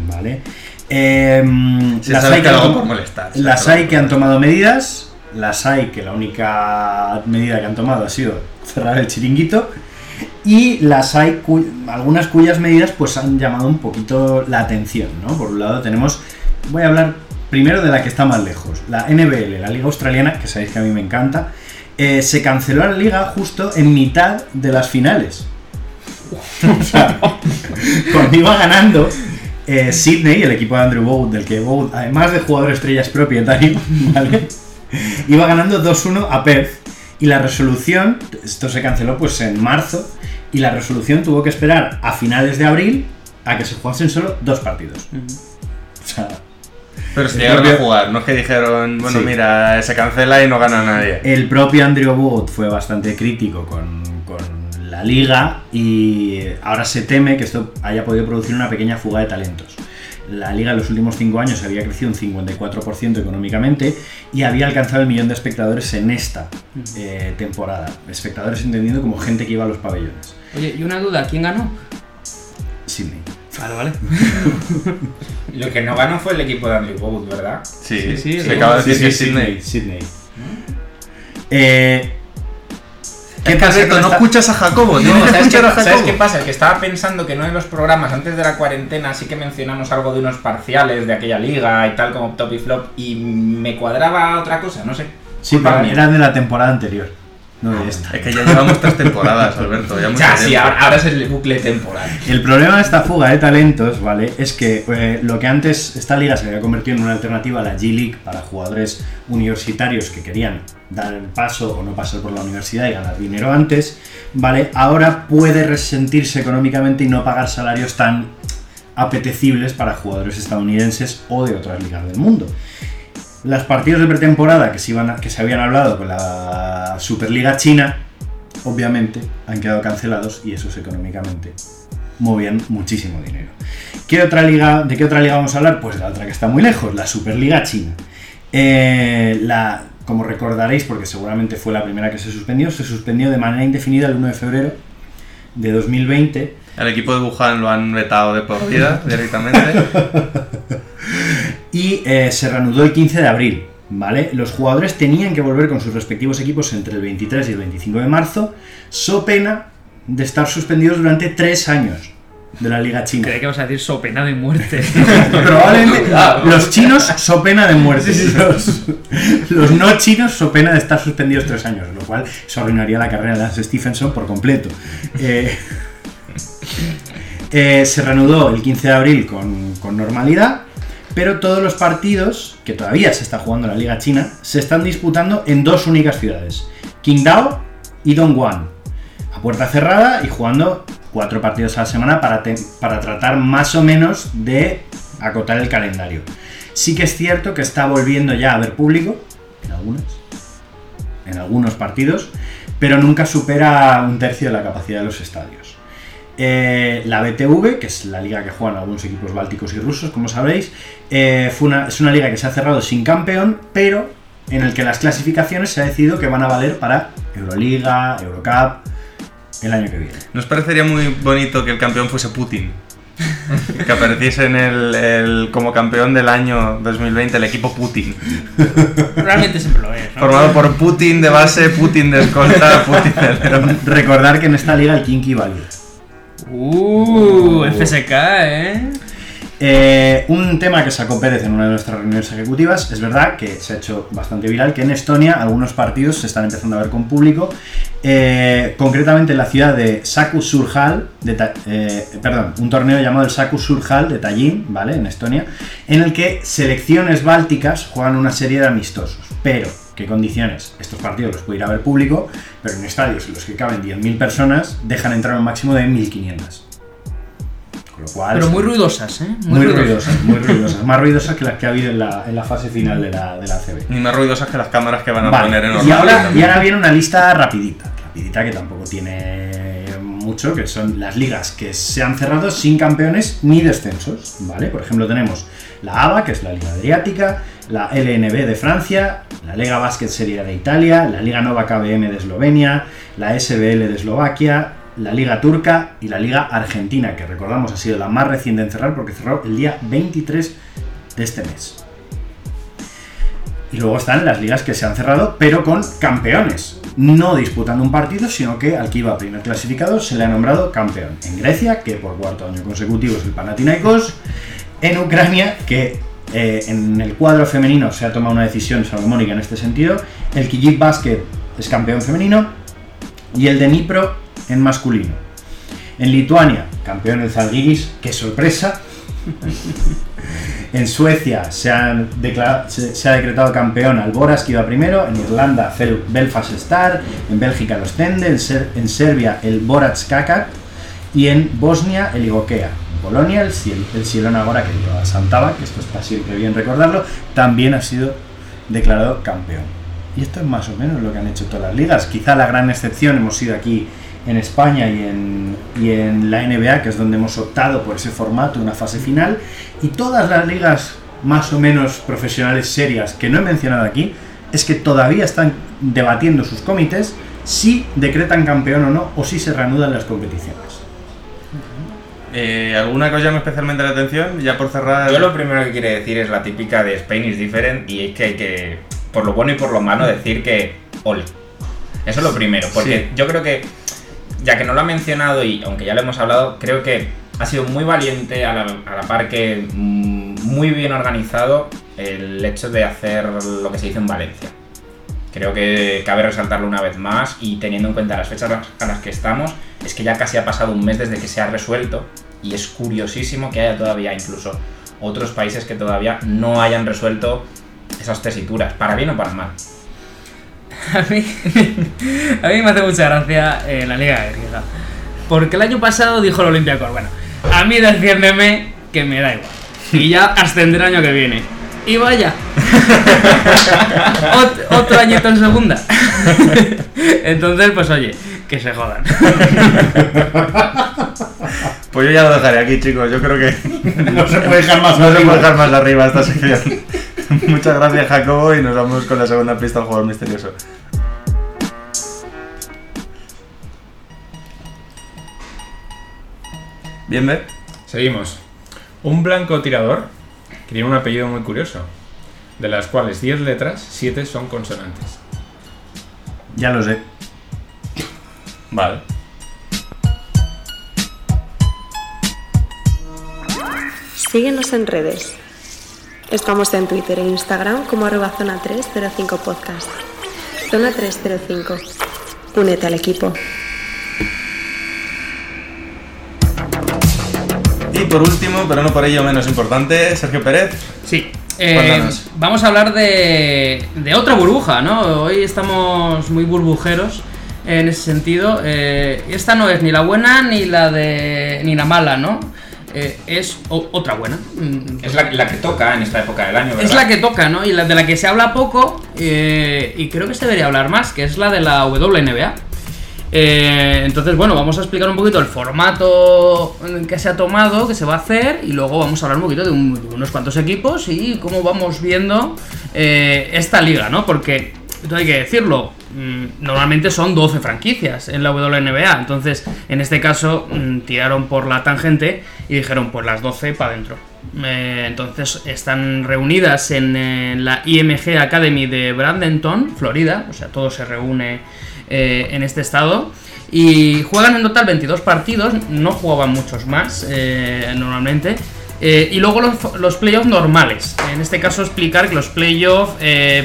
¿Vale? Em, Se las sabe hay que han hago tom- por molestar. las hay que han tomado medidas, las hay que la única medida que han tomado ha sido cerrar el chiringuito y las hay cu- algunas cuyas medidas pues han llamado un poquito la atención, ¿no? Por un lado tenemos, voy a hablar primero de la que está más lejos, la NBL, la liga australiana, que sabéis que a mí me encanta, eh, se canceló la liga justo en mitad de las finales. o sea, iba ganando eh, Sydney, el equipo de Andrew Bogut, del que Bogut, además de jugador estrella, es propietario, ¿vale? iba ganando 2-1 a Perth y la resolución, esto se canceló pues en marzo, y la resolución tuvo que esperar a finales de abril a que se jugasen solo dos partidos. O sea, Pero se llegaron a propio- jugar, no es que dijeron, bueno, Sí. mira, se cancela y no gana nadie. el propio Andrew Bogut fue bastante crítico con la liga y ahora se teme que esto haya podido producir una pequeña fuga de talentos. La liga en los últimos cinco años había crecido un 54% económicamente y había alcanzado el millón de espectadores en esta eh, temporada. Espectadores entendiendo como gente que iba a los pabellones. Oye, y una duda, ¿quién ganó? Sydney. Vale, vale. Lo que no ganó fue el equipo de Andrew Bogut, ¿verdad? Sí, Sí, sí, se sí. acaba de decir que Sí, Sydney. Sydney. Eh, ¿Qué ¿Qué pasa No esta- escuchas a Jacobo, No, tienes que ¿sabes, qué, a ¿sabes qué pasa? Que estaba pensando que no en los programas antes de la cuarentena sí que mencionamos algo de unos parciales de aquella liga y tal como top y flop y me cuadraba otra cosa, no sé. Sí, Culpa pero mía. era de la temporada anterior, no de esta. Es que ya llevamos tres temporadas, Alberto. Ya, sí, ahora, ahora es el bucle temporal. El problema de esta fuga de talentos, ¿vale? Es que eh, lo que antes esta liga se había convertido en una alternativa a la G-League para jugadores universitarios que querían dar el paso o no pasar por la universidad y ganar dinero antes, ¿vale? Ahora puede resentirse económicamente y no pagar salarios tan apetecibles para jugadores estadounidenses o de otras ligas del mundo. Los partidos de pretemporada que se, iban que se habían hablado con la Superliga China, obviamente, han quedado cancelados y esos económicamente movían muchísimo dinero. ¿Qué otra liga, ¿De qué otra liga vamos a hablar? Pues la otra que está muy lejos, la Superliga China. Eh, la, como recordaréis, porque seguramente fue la primera que se suspendió, se suspendió de manera indefinida el 1 de febrero de 2020 El equipo de Wuhan lo han vetado de por vida directamente. y eh, se reanudó el 15 de abril. ¿Vale? Los jugadores tenían que volver con sus respectivos equipos entre el 23 y el 25 de marzo, so pena de estar suspendidos durante tres años de la Liga China. Creí que vas a decir so pena de muerte. Probablemente los chinos so pena de muerte. Los, los no chinos so pena de estar suspendidos tres años, lo cual eso arruinaría la carrera de Lance Stephenson por completo. Eh, eh, se reanudó el 15 de abril con, con normalidad, pero todos los partidos, que todavía se está jugando en la Liga China, se están disputando en dos únicas ciudades, Qingdao y Dongguan, a puerta cerrada y jugando cuatro partidos a la semana para, para tratar más o menos de acotar el calendario. Sí que es cierto que está volviendo ya a haber público, en algunas, en algunos partidos, pero nunca supera un tercio de la capacidad de los estadios. Eh, la BTV, que es la liga que juegan algunos equipos bálticos y rusos, como sabréis, eh, fue una- es una liga que se ha cerrado sin campeón, pero en el que las clasificaciones se ha decidido que van a valer para Euroliga, Eurocup, el año que viene. ¿Nos parecería muy bonito que el campeón fuese Putin? que apareciese en el, el- como campeón del año 2020 el equipo Putin. Realmente siempre lo es. ¿no? Formado por Putin de base, Putin de escolta, Putin de. Recordar que en esta liga el Kinky Value. Uh, FSK, ¿eh? Eh, un tema que sacó Pérez en una de nuestras reuniones ejecutivas, es verdad que se ha hecho bastante viral, que en Estonia algunos partidos se están empezando a ver con público, eh, concretamente en la ciudad de Saku Surhal, de Ta- eh, perdón, un torneo llamado el Saku Surhal de Tallinn, ¿vale? En Estonia, en el que selecciones bálticas juegan una serie de amistosos, pero ¿qué condiciones? Estos partidos los puede ir a ver público, pero en estadios en los que caben 10.000 personas dejan entrar un máximo de 1.500. Con lo cual, Pero muy ruidosas, ¿eh? muy ruidosas, muy ruidosas. Más ruidosas que las que ha habido en la, en la fase final de la, de la CB. Ni más ruidosas que las cámaras que van a Vale, poner en y Orlando ahora, y ahora viene una lista rapidita. Rapidita que tampoco tiene mucho, que son las ligas que se han cerrado sin campeones ni descensos. ¿Vale? Por ejemplo, tenemos la ABA, que es la Liga Adriática, la LNB de Francia, la Liga Basket Serie A de Italia, la Liga Nova KBM de Eslovenia, la SBL de Eslovaquia, la Liga Turca y la Liga Argentina, que recordamos ha sido la más reciente en cerrar porque cerró el día 23 de este mes. Y luego están las ligas que se han cerrado, pero con campeones. No disputando un partido, sino que al que iba primer clasificado se le ha nombrado campeón. En Grecia, que por cuarto año consecutivo es el Panathinaikos. En Ucrania, que eh, en el cuadro femenino se ha tomado una decisión salomónica en este sentido. El Kijik Basket es campeón femenino. Y el de Dnipro en masculino. En Lituania, campeón el Zalgiris, qué sorpresa. En Suecia se, han se- se ha decretado campeón Alboras, que iba primero. En Irlanda, Fel- Belfast Star. En Bélgica, el Ostende. En, Ser- en Serbia, el Borac Kakak. Y en Bosnia, el Igokea. Polonia, el, Ciel- el Agora, que lleva Santaba, que esto está siempre bien recordarlo, también ha sido declarado campeón. Y esto es más o menos lo que han hecho todas las ligas. Quizá la gran excepción hemos sido aquí en España y en, y en la NBA, que es donde hemos optado por ese formato, una fase final. Y todas las ligas más o menos profesionales serias que no he mencionado aquí, es que todavía están debatiendo sus comités si decretan campeón o no, o si se reanudan las competiciones. Eh, ¿Alguna que os llame especialmente la atención? Ya por cerrar. Yo lo primero que quiero decir es la típica de Spain is different y es que hay que, por lo bueno y por lo malo, decir que ole. Eso es lo primero, porque Sí. yo creo que, ya que no lo ha mencionado y aunque ya lo hemos hablado, creo que ha sido muy valiente a la, a la par que mm, muy bien organizado el hecho de hacer lo que se hizo en Valencia. Creo que cabe resaltarlo una vez más y teniendo en cuenta las fechas a las que estamos, es que ya casi ha pasado un mes desde que se ha resuelto y es curiosísimo que haya todavía incluso otros países que todavía no hayan resuelto esas tesituras, para bien o para mal. A mí, a mí me hace mucha gracia eh, la Liga Griega. Porque el año pasado dijo el Olympiacos, bueno, a mí defiéndeme que me da igual. Y ya ascenderé el año que viene. Y vaya. Ot- otro añito en segunda. Entonces, pues oye, que se jodan. Pues yo ya lo dejaré aquí, chicos. Yo creo que No se puede dejar más no se arriba. puede dejar más arriba esta sección. Muchas gracias, Jacobo, y nos vamos con la segunda pista al jugador misterioso. Bien, ¿ve? Seguimos. Un blanco tirador que tiene un apellido muy curioso, de las cuales 10 letras, 7 son consonantes. Ya lo sé. Vale. Síguenos en redes. Estamos en Twitter e Instagram como arroba zona 305 podcast. Zona 305. Únete al equipo. Y por último, pero no por ello menos importante, Sergio Pérez. Sí. eh, vamos a hablar de, de otra burbuja, ¿no? Hoy estamos muy burbujeros en ese sentido. Eh, esta no es ni la buena ni la de ni la mala, ¿no? Eh, es otra buena. Mm, Es la, la que toca en esta época del año, ¿verdad? Es la que toca, ¿no? Y la de la que se habla poco, eh, y creo que se debería hablar más, que es la de la WNBA. Eh, entonces, bueno, vamos a explicar un poquito el formato que se ha tomado, que se va a hacer, y luego vamos a hablar un poquito de, un- de unos cuantos equipos y cómo vamos viendo esta liga, ¿no? Porque, hay que decirlo, normalmente son 12 franquicias en la WNBA, entonces, en este caso, mm, tiraron por la tangente y dijeron, pues las 12 para adentro. Eh, entonces están reunidas en, eh, la IMG Academy de Bradenton, Florida, o sea, todo se reúne eh, en este estado. Y juegan en total 22 partidos, no jugaban muchos más normalmente. Y luego los, playoffs normales. En este caso explicar que los playoffs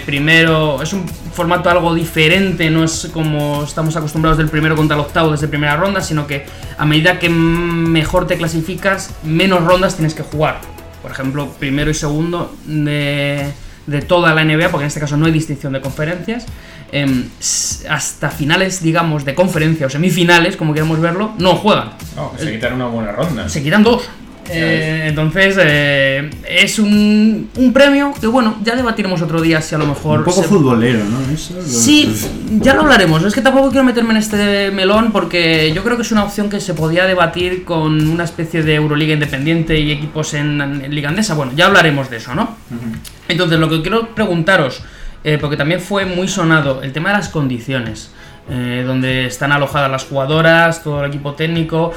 primero es un formato algo diferente, no es como estamos acostumbrados del primero contra el octavo desde primera ronda, sino que a medida que mejor te clasificas, menos rondas tienes que jugar. Por ejemplo, primero y segundo de, de toda la NBA, porque en este caso no hay distinción de conferencias, em, hasta finales, digamos, de conferencia o semifinales, como queramos verlo, no juegan. No, se quitan una buena ronda. Se quitan dos. Eh, entonces, eh, es un, un premio que, bueno, ya debatiremos otro día si a lo mejor. Un poco se- futbolero, ¿no? Eso, lo- Sí, ya lo hablaremos. Es que tampoco quiero meterme en este melón porque yo creo que es una opción que se podía debatir con una especie de Euroliga independiente y equipos en, en Liga Andesa. Bueno, ya hablaremos de eso, ¿no? Entonces, lo que quiero preguntaros, eh, porque también fue muy sonado, el tema de las condiciones, eh, donde están alojadas las jugadoras, todo el equipo técnico.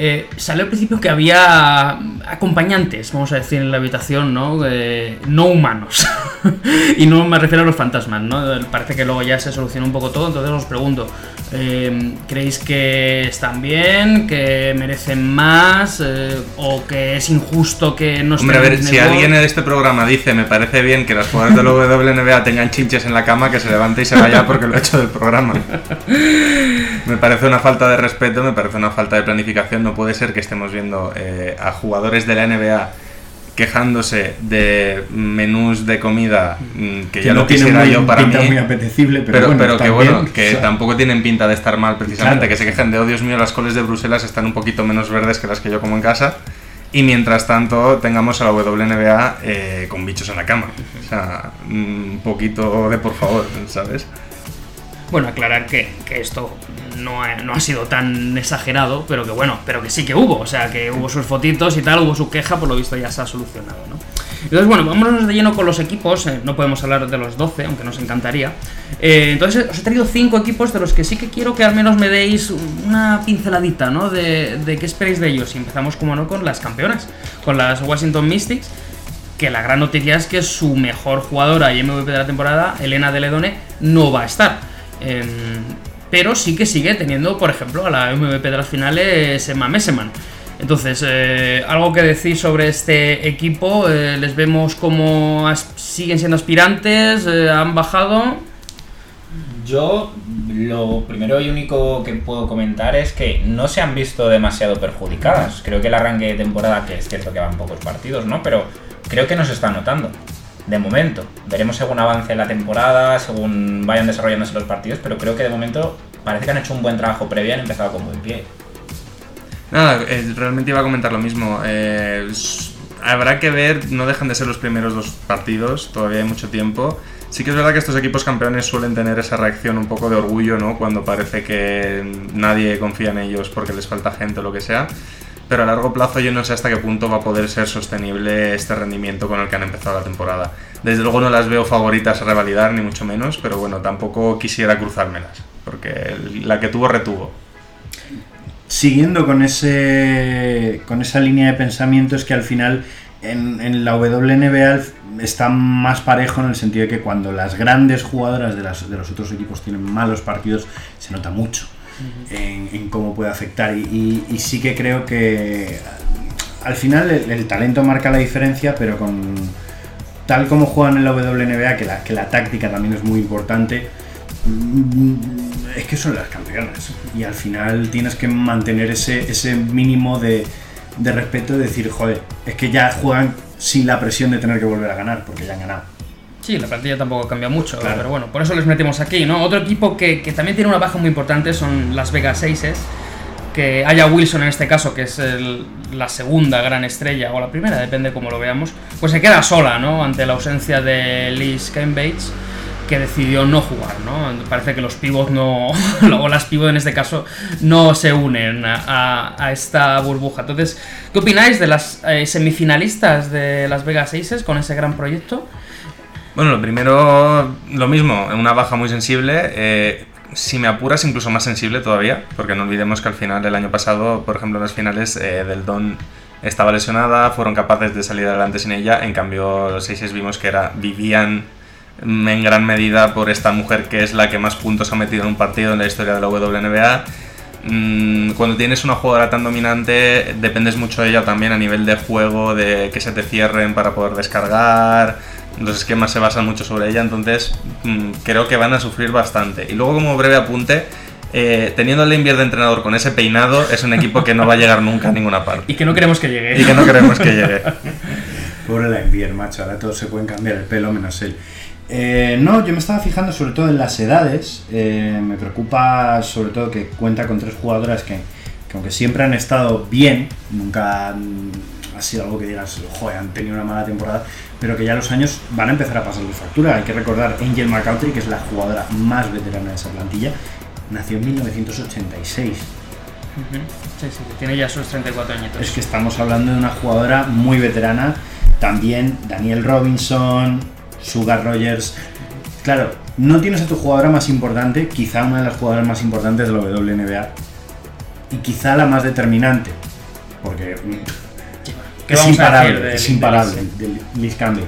Eh, salió al principio que había acompañantes, vamos a decir, en la habitación, ¿no? Eh, no humanos. y no me refiero a los fantasmas, ¿no? Parece que luego ya se solucionó un poco todo, entonces os pregunto, eh, ¿creéis que están bien, que merecen más, eh, o que es injusto que no estén Hombre, a ver, en si alguien de este programa dice me parece bien que las jugadoras de la WNBA tengan chinches en la cama, que se levante y se vaya porque lo he hecho del programa. Me parece una falta de respeto, me parece una falta de planificación. No puede ser que estemos viendo eh, a jugadores de la NBA quejándose de menús de comida mm, que, que ya no lo quisiera yo para pinta mí. muy apetecible, pero, Pero, bueno, pero que bueno, que o sea, tampoco tienen pinta de estar mal precisamente, Claro. que se quejen de, oh Dios mío, las coles de Bruselas están un poquito menos verdes que las que yo como en casa. Y mientras tanto tengamos a la WNBA eh, con bichos en la cama. O sea, un poquito de por favor, ¿sabes? Bueno, aclarar que, que esto no ha, sido tan exagerado, pero que bueno, pero que sí que hubo, o sea, que hubo sus fotitos y tal, hubo su queja, por lo visto ya se ha solucionado, ¿no? Entonces, bueno, vámonos de lleno con los equipos, eh, no podemos hablar de los 12, aunque nos encantaría. Eh, entonces, os he traído 5 equipos de los que sí que quiero que al menos me deis una pinceladita, ¿no? De, de qué esperáis de ellos. Y empezamos, como no, con las campeonas, con las Washington Mystics, que la gran noticia es que su mejor jugadora y MVP de la temporada, Elena Deledone, no va a estar. Em, pero sí que sigue teniendo, por ejemplo, a la MVP de las finales, Emma Messeman. Entonces, eh, algo que decir sobre este equipo, eh, les vemos como siguen siendo aspirantes, eh, han bajado. Yo lo primero y único que puedo comentar es que no se han visto demasiado perjudicadas. Creo que el arranque de temporada, que es cierto que van pocos partidos, ¿no? Pero creo que no se está notando. De momento. Veremos según avance la temporada, según vayan desarrollándose los partidos, pero creo que de momento parece que han hecho un buen trabajo previo y han empezado con buen pie. Nada, eh, realmente iba a comentar lo mismo. Eh, habrá que ver, no dejan de ser los primeros dos partidos, todavía hay mucho tiempo. Sí que es verdad que estos equipos campeones suelen tener esa reacción un poco de orgullo, ¿no? Cuando parece que nadie confía en ellos porque les falta gente o lo que sea. Pero a largo plazo yo no sé hasta qué punto va a poder ser sostenible este rendimiento con el que han empezado la temporada. Desde luego no las veo favoritas a revalidar, ni mucho menos, pero bueno, tampoco quisiera cruzármelas, porque la que tuvo retuvo. siguiendo con ese con esa línea de pensamiento es que al final en, la WNBA está más parejo en el sentido de que cuando las grandes jugadoras de, las, de los otros equipos tienen malos partidos se nota mucho en, cómo puede afectar. Y, y- y sí que creo que al final el, talento marca la diferencia pero con tal como juegan en la WNBA que la, que la táctica también es muy importante es que son las campeonas. Y al final tienes que mantener ese, ese mínimo de, de respeto de decir, joder, es que ya juegan sin la presión de tener que volver a ganar porque ya han ganado. Sí, la plantilla tampoco cambia mucho, Claro. pero bueno, por eso les metemos aquí, ¿no? Otro equipo que, que también tiene una baja muy importante son las Vegas Aces, que haya Wilson en este caso, que es el- la segunda gran estrella, o la primera, depende cómo lo veamos, pues se queda sola, ¿no? Ante la ausencia de Liz Bates que decidió no jugar, ¿no? Parece que los pivots no, o las pivots en este caso, no se unen a, a- a esta burbuja. Entonces, ¿qué opináis de las eh, semifinalistas de Las Vegas Aces con ese gran proyecto? Bueno, lo primero, lo mismo, una baja muy sensible. eh, si me apuras, incluso más sensible todavía, porque no olvidemos que al final, el año pasado, por ejemplo, en las finales eh, del Don estaba lesionada, fueron capaces de salir adelante sin ella. En cambio, los Seixes vimos que era, vivían en gran medida por esta mujer que es la que más puntos ha metido en un partido en la historia de la WNBA. Mm, Cuando tienes una jugadora tan dominante, dependes mucho de ella también a nivel de juego, de que se te cierren para poder descargar. Los esquemas se basan mucho sobre ella, entonces mm, creo que van a sufrir bastante. Y luego, como breve apunte, eh, teniendo el Limbier de entrenador con ese peinado, es un equipo que no va a llegar nunca a ninguna parte. Y que no queremos que llegue. Y que no queremos que llegue. Pobre la envier, macho. Ahora todos se pueden cambiar el pelo menos él. Eh, no, yo me estaba fijando sobre todo en las edades. Eh, me preocupa sobre todo que cuenta con tres jugadoras que, que aunque siempre han estado bien, nunca han- ha sido algo que digas, joder, han tenido una mala temporada, pero que ya los años van a empezar a pasar de factura. Hay que recordar Angel McCautry, que es la jugadora más veterana de esa plantilla, nació en 1986. Ujú. Sí, sí, tiene ya sus 34 añitos. Es que estamos hablando de una jugadora muy veterana. También Daniel Robinson, Sugar Rogers. Claro, no tienes a tu jugadora más importante, quizá una de las jugadoras más importantes de la WNBA. Y quizá la más determinante. Porque ¿Qué es vamos a imparable, decir de es imparable Campbell? de Liz Campbell.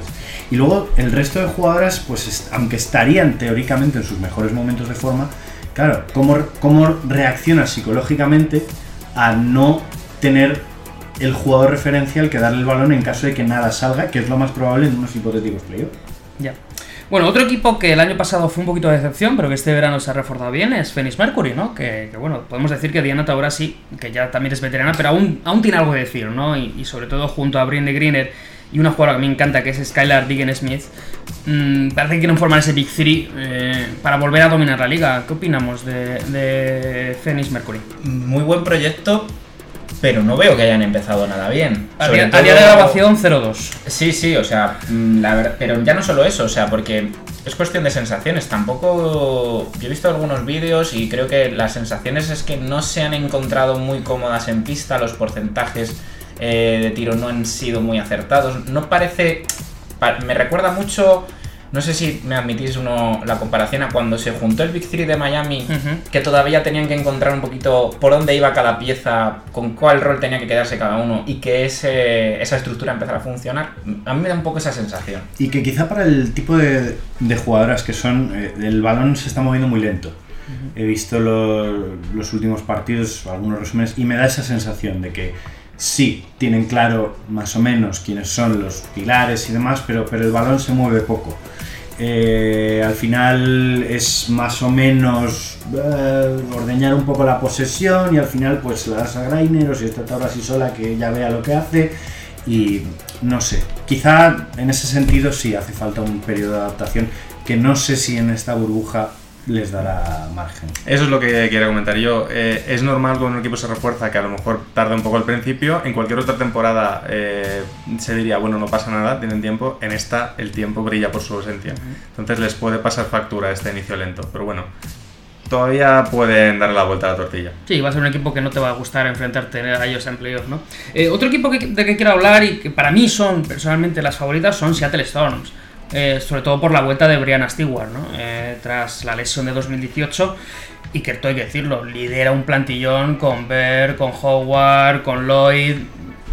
Y luego el resto de jugadoras, pues es- aunque estarían teóricamente en sus mejores momentos de forma, claro, ¿cómo, cómo reaccionas psicológicamente a no tener el jugador referencial que darle el balón en caso de que nada salga, que es lo más probable en unos hipotéticos playoffs? Ya. Bueno, otro equipo que el año pasado fue un poquito de decepción, pero que este verano se ha reforzado bien, es Phoenix Mercury, ¿no? Que, bueno, podemos decir que Diana Taura sí, que ya también es veterana, pero aún, aún tiene algo que decir, ¿no? Y, sobre todo junto a Brinley Greener y una jugadora que me encanta, que es Skylar Diggin Smith, mm, parece que quieren formar ese Big Three eh, para volver a dominar la liga. ¿Qué opinamos de, de Phoenix Mercury? Muy buen proyecto, pero no veo que hayan empezado nada bien. A día, todo- de grabación 0-2. Sí, sí, o sea, mm, la verdad, pero ya no solo eso, o sea, porque es cuestión de sensaciones. Tampoco. Yo he visto algunos vídeos y creo que las sensaciones es que no se han encontrado muy cómodas en pista, los porcentajes eh, de tiro no han sido muy acertados. No parece. pa- Me recuerda mucho. No sé si me admitís uno, la comparación a cuando se juntó el Big Three de Miami, que todavía tenían que encontrar un poquito por dónde iba cada pieza, con cuál rol tenía que quedarse cada uno y que ese, esa estructura empezara a funcionar. A mí me da un poco esa sensación. Y que quizá para el tipo de, de jugadoras que son, eh, el balón se está moviendo muy lento. He visto lo- los últimos partidos, algunos resúmenes, y me da esa sensación de que sí, tienen claro más o menos quiénes son los pilares y demás, pero, pero el balón se mueve poco. Eh, al final es más o menos eh, ordeñar un poco la posesión y al final pues la das a Grainer o si está ahora así sola que ya vea lo que hace. Y no sé, quizá en ese sentido sí hace falta un periodo de adaptación que no sé si en esta burbuja les dará margen. Eso es lo que quería comentar yo. Eh, es normal cuando un equipo se refuerza que a lo mejor tarda un poco al principio. En cualquier otra temporada eh, se diría, bueno, no pasa nada, tienen tiempo. En esta el tiempo brilla por su ausencia. Entonces les puede pasar factura este inicio lento. Pero bueno, todavía pueden darle la vuelta a la tortilla. Sí, va a ser un equipo que no te va a gustar enfrentarte a ellos en playoff, ¿no? Eh, otro equipo que, de que quiero hablar y que para mí son personalmente las favoritas son Seattle Storms. Eh, sobre todo por la vuelta de Brianna Stewart, ¿no? Eh, tras la lesión de 2018 y que hay que decirlo, lidera un plantillón con Bear, con Howard, con Lloyd.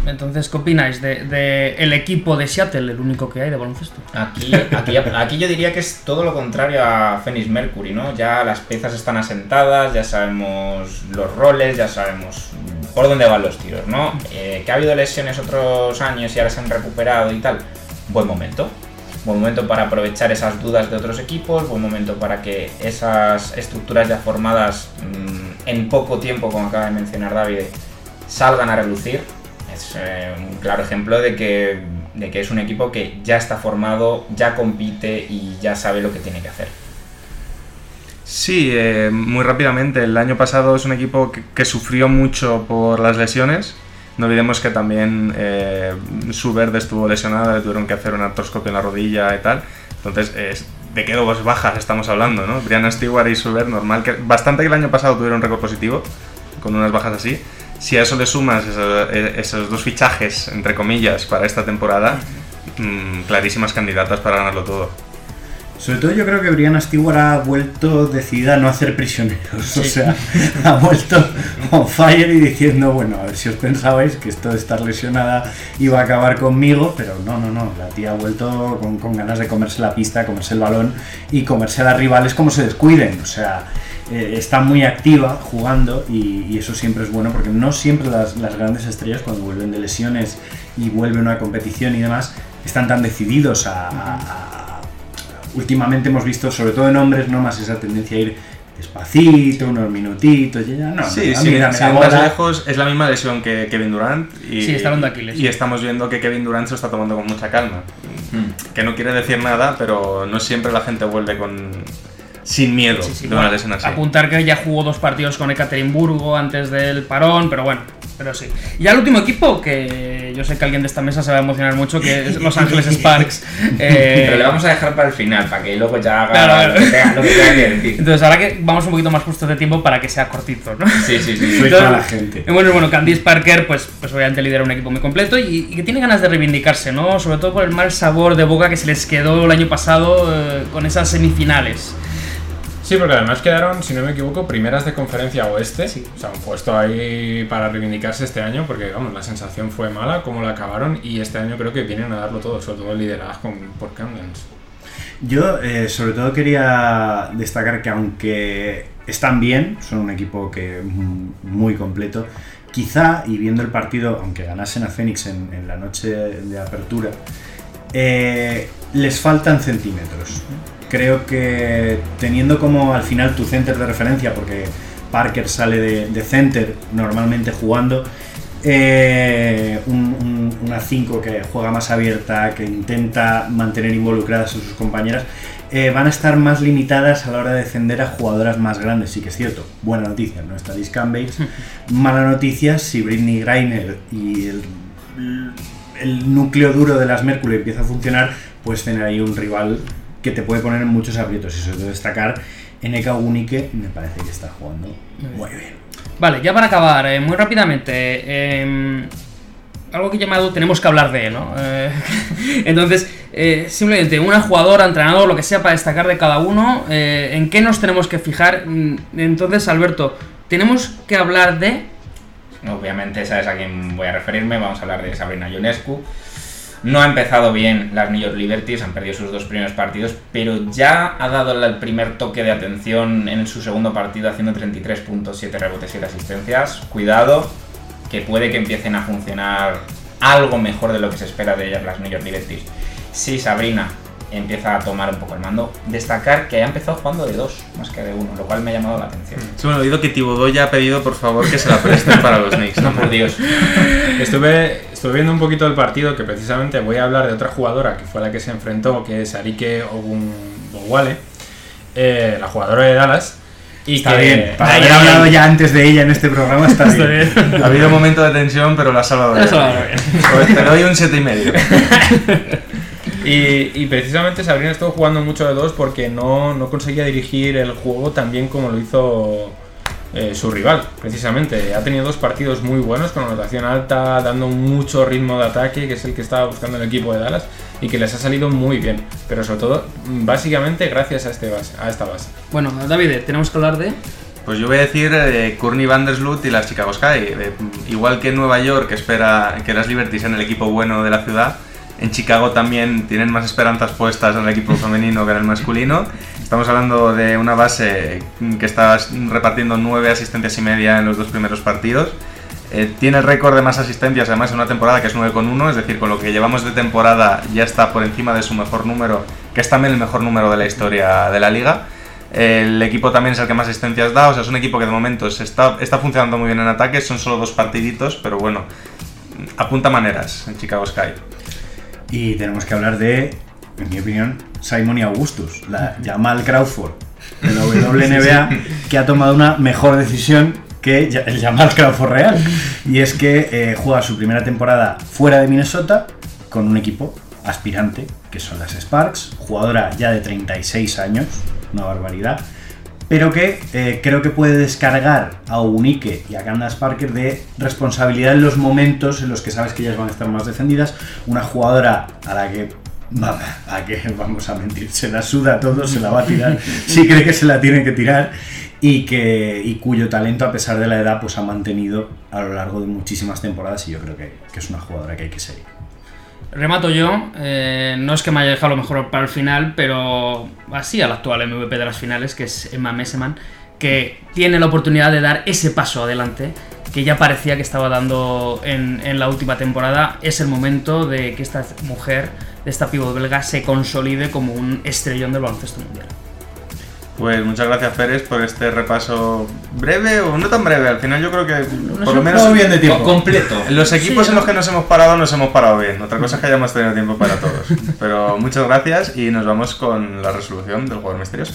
Entonces, ¿qué opináis de el equipo de Seattle, el único que hay de baloncesto? Aquí, aquí, aquí yo diría que es todo lo contrario a Phoenix Mercury, ¿no? Ya las piezas están asentadas, ya sabemos los roles, ya sabemos por dónde van los tiros, ¿no? Eh, que ha habido lesiones otros años y ahora se han recuperado y tal. Buen momento. Buen momento para aprovechar esas dudas de otros equipos, buen momento para que esas estructuras ya formadas mm, en poco tiempo, como acaba de mencionar David, salgan a relucir. Es eh, un claro ejemplo de que de que es un equipo que ya está formado, ya compite y ya sabe lo que tiene que hacer. Sí, eh, muy rápidamente. El año pasado es un equipo que, que sufrió mucho por las lesiones. No olvidemos que también eh, su estuvo lesionada, le tuvieron que hacer un artroscopio en la rodilla y tal. Entonces, es- ¿de qué dos bajas estamos hablando? ¿no? Brianna Stewart y Subert, normal que. Bastante que el año pasado tuvieron récord positivo, con unas bajas así. Si a eso le sumas eh, esos dos fichajes, entre comillas, para esta temporada, mm, clarísimas candidatas para ganarlo todo. Sobre todo yo creo que Brianna Stewart ha vuelto decidida a no hacer prisioneros. O sea, ha vuelto on fire y diciendo, bueno, a ver si os pensabais que esto de estar lesionada iba a acabar conmigo, pero no, no, no. La tía ha vuelto con, con ganas de comerse la pista, comerse el balón y comerse a las rivales como se descuiden. O sea, eh, está muy activa jugando y, y eso siempre es bueno porque no siempre las, las grandes estrellas cuando vuelven de lesiones y vuelven a una competición y demás están tan decididos a últimamente hemos visto, sobre todo en hombres, no más esa tendencia a ir despacito, unos minutitos, y ya no. Sí, no, sí, mira, más lejos, es la misma lesión que Kevin Durant. Y, Sí, está hablando de Aquiles. Y estamos viendo que Kevin Durant se lo está tomando con mucha calma. Que no quiere decir nada, pero no siempre la gente vuelve con sin miedo Sí, sí, de una lesión así. Apuntar que ya jugó dos partidos con Ekaterimburgo antes del parón, pero bueno, pero sí. Y al último equipo, que yo sé que alguien de esta mesa se va a emocionar mucho, que es Los Ángeles Sparks. Eh, Pero le vamos a dejar para el final, para que luego ya haga Claro, lo, que tenga, lo que tenga que decir. Entonces, ahora que vamos un poquito más justos de tiempo para que sea cortito, ¿no? Sí, sí, sí. Entonces, mala gente. eh, Bueno, bueno, Candice Parker, pues, pues obviamente lidera un equipo muy completo y, y que tiene ganas de reivindicarse, ¿no? Sobre todo por el mal sabor de boca que se les quedó el año pasado eh, con esas semifinales. Sí, porque además quedaron, si no me equivoco, primeras de conferencia oeste. O sea, un puesto ahí para reivindicarse este año, porque vamos, la sensación fue mala, como la acabaron, y este año creo que vienen a darlo todo, sobre todo el liderazgo por Camdens. Yo, eh, sobre todo, quería destacar que aunque están bien, son un equipo que muy completo, quizá, y viendo el partido, aunque ganasen a Phoenix en, en la noche de apertura, eh, les faltan centímetros. Creo que teniendo como al final tu center de referencia, porque Parker sale de, de center normalmente jugando, eh, un- un- una 5 que juega más abierta, que intenta mantener involucradas a sus compañeras, eh, van a estar más limitadas a la hora de defender a jugadoras más grandes. Sí que es cierto, buena noticia, no está Liz Campbell. Mala noticia si Britney Greiner y el, el núcleo duro de las Mercury empieza a funcionar, pues tener ahí un rival que te puede poner en muchos aprietos. Y sobre todo destacar en Eka Unique, me parece que está jugando muy bien. Vale, ya para acabar, eh, muy rápidamente. eh, algo que he llamado tenemos que hablar de, ¿no? Eh, entonces, eh, simplemente una jugadora, entrenador, lo que sea para destacar de cada uno, eh, ¿en qué nos tenemos que fijar? Mm, Entonces, Alberto, tenemos que hablar de... Obviamente sabes a quién voy a referirme, vamos a hablar de Sabrina Ionescu. No ha empezado bien las New York Liberties, han perdido sus dos primeros partidos, pero ya ha dado el primer toque de atención en su segundo partido haciendo 33 puntos, 7 rebotes, 7 asistencias. Cuidado, que puede que empiecen a funcionar algo mejor de lo que se espera de ellas las New York Liberties. Si Sabrina empieza a tomar un poco el mando, destacar que ha empezado jugando de dos más que de uno, lo cual me ha llamado la atención. Sí, bueno, he oído que Thibodeau ya ha pedido por favor que se la presten para los Knicks. No, por Dios. Estuve, estuve viendo un poquito el partido, que precisamente voy a hablar de otra jugadora que fue la que se enfrentó, que es Arike Ogunbowale, eh, la jugadora de Dallas. Y Está que bien, para haber hablado ya antes de ella en este programa está, bien. Ha habido un momento de tensión, pero la ha salvado. La salvado bien. Pues te doy un 7 y. Y, precisamente Sabrina estuvo jugando mucho de dos porque no, no conseguía dirigir el juego tan bien como lo hizo eh, su rival, precisamente. Ha tenido dos partidos muy buenos con anotación alta, dando mucho ritmo de ataque, que es el que estaba buscando el equipo de Dallas, y que les ha salido muy bien. Pero sobre todo, básicamente gracias a, este base, a esta base. Bueno, David, tenemos que hablar de... Pues yo voy a decir eh, Courtney Vandersloot y las Chicago Sky. Eh, igual que en Nueva York espera que las Liberty sean el equipo bueno de la ciudad, en Chicago también tienen más esperanzas puestas en el equipo femenino que en el masculino. Estamos hablando de una base que está repartiendo nueve asistencias y media en los dos primeros partidos. Eh, tiene el récord de más asistencias, además en una temporada que es 9,1, es decir, con lo que llevamos de temporada ya está por encima de su mejor número, que es también el mejor número de la historia de la liga. El equipo también es el que más asistencias da, o sea, es un equipo que de momento se está, está funcionando muy bien en ataque, son solo dos partiditos, pero bueno, apunta maneras en Chicago Sky. Y tenemos que hablar de, en mi opinión, Simon y Augustus, la Jamal Crawford de la WNBA, que ha tomado una mejor decisión que el Jamal Crawford real. Y es que eh, juega su primera temporada fuera de Minnesota con un equipo aspirante, que son las Sparks, jugadora ya de 36 años, una barbaridad, pero que eh, creo que puede descargar a Unique y a Candace Parker de responsabilidad en los momentos en los que sabes que ellas van a estar más defendidas. Una jugadora a la que, a que vamos a mentir, se la suda todo, se la va a tirar, si cree que se la tiene que tirar. Y, que, y cuyo talento, a pesar de la edad, pues ha mantenido a lo largo de muchísimas temporadas. Y yo creo que, que es una jugadora que hay que seguir. Remato yo, eh, no es que me haya dejado lo mejor para el final, pero así al actual MVP de las finales, que es Emma Messeman, que tiene la oportunidad de dar ese paso adelante que ya parecía que estaba dando en, la última temporada. Es el momento de que esta mujer, de esta pívot belga, se consolide como un estrellón del baloncesto mundial. Pues muchas gracias Pérez por este repaso breve o no tan breve. Al final yo creo que por lo menos bien de tiempo. completo. los equipos Sí, en los que nos hemos parado nos hemos parado bien. Otra cosa es que hayamos tenido tiempo para todos. Pero muchas gracias y nos vamos con la resolución del jugador misterioso.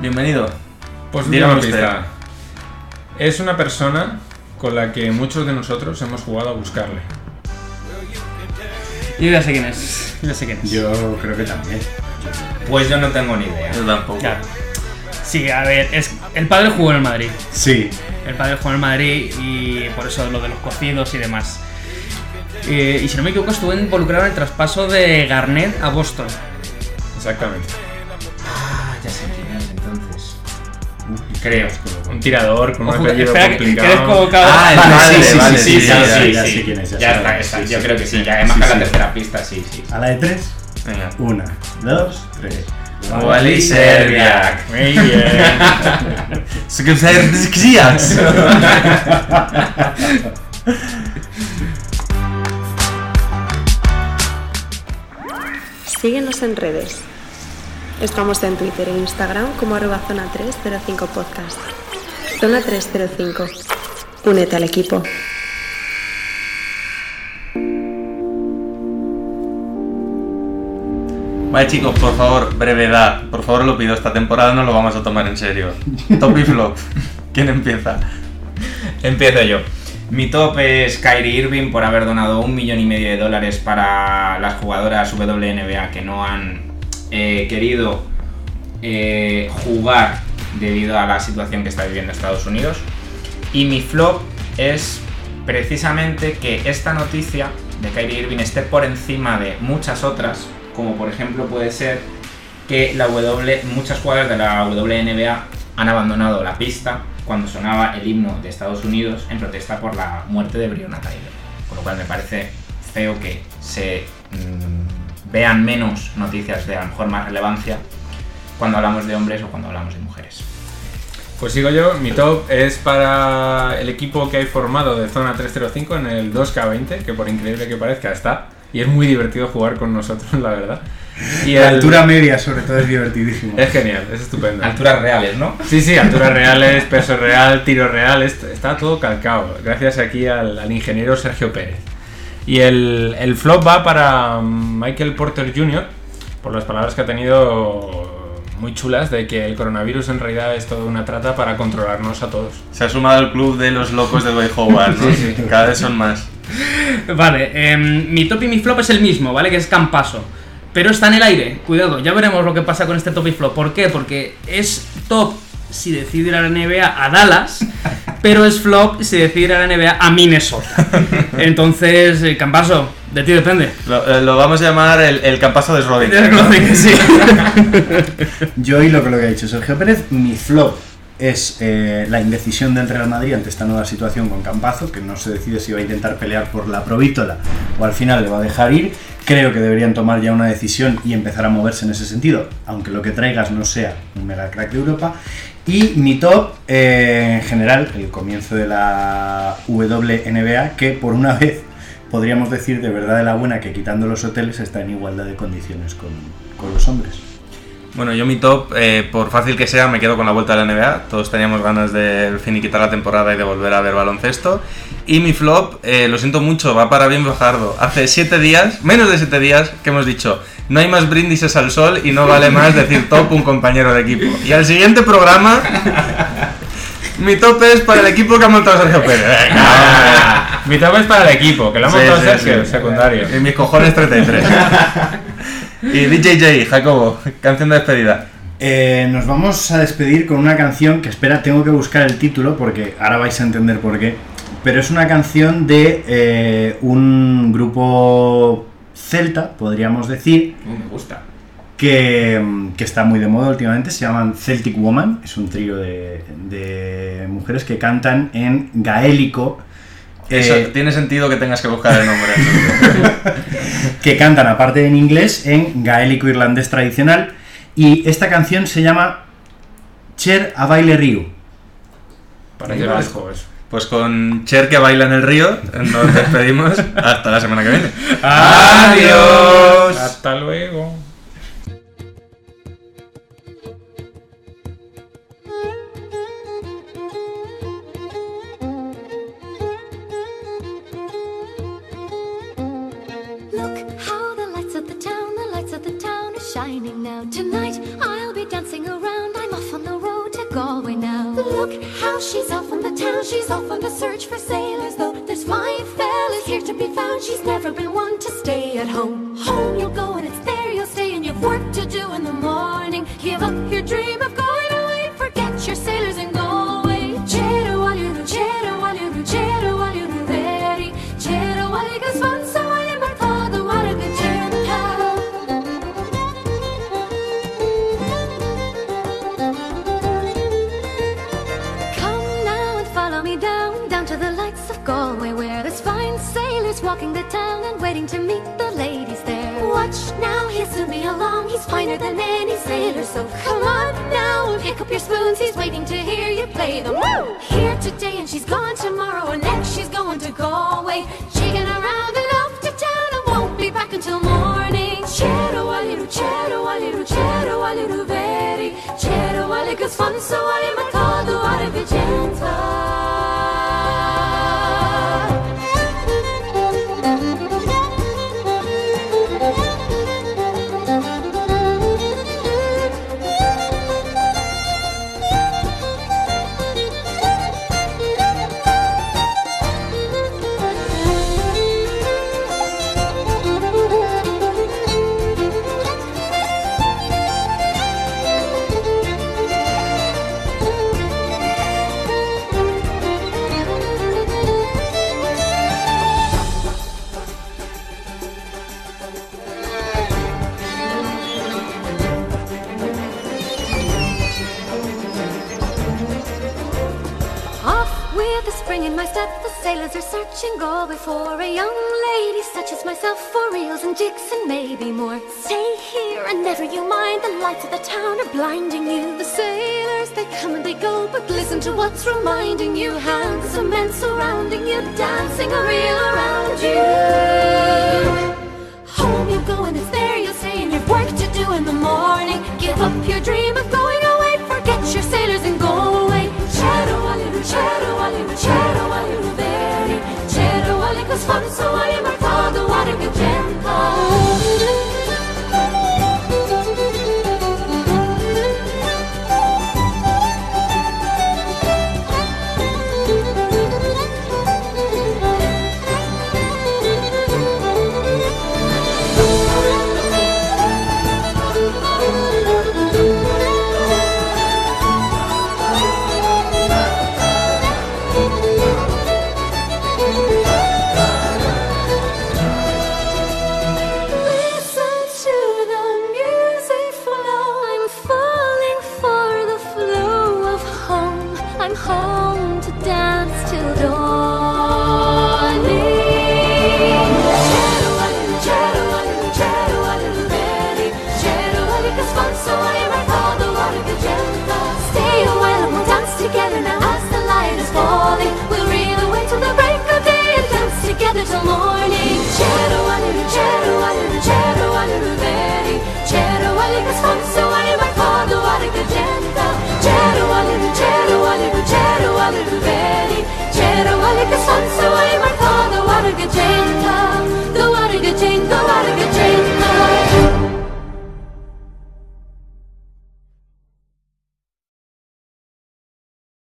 Bienvenido. Pues usted. pista. Es una persona con la que muchos de nosotros hemos jugado a buscarle. Yo ya sé quién es. Yo ya sé quién es. Yo creo que también. Pues yo no tengo ni idea. Yo tampoco. Claro. Sí, a ver, es, el padre jugó en el Madrid. Sí, El padre jugó en el Madrid y por eso lo de los cocidos y demás. Eh, y si no me equivoco, estuvo involucrado en el traspaso de Garnett a Boston. Exactamente. Creo. Un tirador con un apellido que- complicado. eres convocado. Ah, el Vale, sí, sí, vale, sí, sí, sí, ya, sí, sí, ya sí. sé quién es, ya Ya sé, está, Yo creo que sí. Y además sí. la tercera pista, sí, sí. a la de tres. Venga. Una, dos, tres. Wally Serbiak. Muy bien. Síguenos en redes. Estamos en Twitter e Instagram como arroba zona 305 podcast. Zona 305. Únete al equipo. Vale chicos, por favor, brevedad. Por favor lo pido, esta temporada no lo vamos a tomar en serio. Top y flop. ¿Quién empieza? Empiezo yo. Mi top es Kyrie Irving por haber donado un millón y medio de dólares para las jugadoras WNBA que no han eh, querido eh, jugar debido a la situación que está viviendo Estados Unidos. Y mi flop es precisamente que esta noticia de Kyrie Irving esté por encima de muchas otras, como por ejemplo puede ser que la W, muchas jugadoras de la WNBA han abandonado la pista cuando sonaba el himno de Estados Unidos en protesta por la muerte de Breonna Taylor. Con lo cual me parece feo que se mm, vean menos noticias de a lo mejor más relevancia cuando hablamos de hombres o cuando hablamos de mujeres. Pues sigo yo, mi top es para el equipo que hay formado de zona 305 en el 2K20, que por increíble que parezca está. Y es muy divertido jugar con nosotros, la verdad. Y La el- altura media, sobre todo, es divertidísimo. Es genial, es estupendo. Alturas reales, ¿no? Sí, sí, alturas reales, peso real, tiro real, est- está todo calcado. Gracias aquí al, al ingeniero Sergio Pérez. Y el, el flop va para Michael Porter Jr., por las palabras que ha tenido muy chulas de que el coronavirus en realidad es toda una trata para controlarnos a todos. Se ha sumado al club de los locos de Dwight Howard, ¿no? Sí, sí. Cada vez son más. Vale, em, mi top y mi flop es el mismo, ¿vale? Que es Campaso. Pero está en el aire, cuidado, ya veremos lo que pasa con este top y flop. ¿Por qué? Porque es top si decide ir a la NBA a Dallas, pero es flop si decide ir a la NBA a Minnesota. Entonces, eh, Campaso, de ti depende. Lo, eh, lo vamos a llamar el, el campazo de Schrödinger. Sí. Yo y lo que, lo que ha dicho Sergio Pérez, mi flop es eh, la indecisión del Real Madrid ante esta nueva situación con Campazo, que no se decide si va a intentar pelear por la provítola o al final le va a dejar ir. Creo que deberían tomar ya una decisión y empezar a moverse en ese sentido, aunque lo que traigas no sea un mega crack de Europa. Y mi top, eh, en general, el comienzo de la WNBA, que por una vez podríamos decir de verdad de la buena que quitando los hoteles está en igualdad de condiciones con, con los hombres. Bueno, yo mi top, eh, por fácil que sea, me quedo con la vuelta de la NBA. Todos teníamos ganas de finiquitar la temporada y de volver a ver baloncesto. Y mi flop, eh, lo siento mucho, va para bien Fajardo. Hace siete días, menos de siete días, que hemos dicho, no hay más brindis al sol y no vale más decir top un compañero de equipo. Y al siguiente programa, mi top es para el equipo que ha montado Sergio Pérez. Venga. Mi top es para el equipo, que lo ha Sí, montado sí, Sergio, sí. secundario. En mis cojones 33. y DJJ, Jacobo, canción de despedida. Eh, nos vamos a despedir con una canción que espera, tengo que buscar el título porque ahora vais a entender por qué. Pero es una canción de eh, un grupo celta, podríamos decir, Uh, me gusta. que, mm, que está muy de moda últimamente. Se llaman Celtic Woman. Es un trío de, de mujeres que cantan en gaélico. Eso, eh, tiene sentido que tengas que buscar el nombre. que cantan aparte en inglés en gaélico irlandés tradicional y esta canción se llama Cher a baile río. Vasco eso. Pues con Cher que baila en el río, nos despedimos hasta la semana que viene. ¡Adiós! Hasta luego. Town, she's off on the search for sailors. Though there's fine fellas here to be found, she's never been one to stay at home. Home you'll go and it's there you'll stay, and you've work he's finer than any sailor, so come on now and pick up your spoons, he's waiting to hear you play them. Woo! Here today and she's gone tomorrow, and next she's going to Galway, jigging around and off to town and won't be back until morning. Chero aliru, chero aliru, chero aliru veri, chero aligus fun, so I searching Galway before a young lady such as myself for reels and jigs and maybe more. Stay here and never you mind, the lights of the town are blinding you. The sailors, they come and they go, but listen to what's reminding you. Hands of men surrounding you, dancing a reel around you. Home you go and it's there you'll stay and you've work to do in the morning. Give up your dream Sławy, soła, jeba,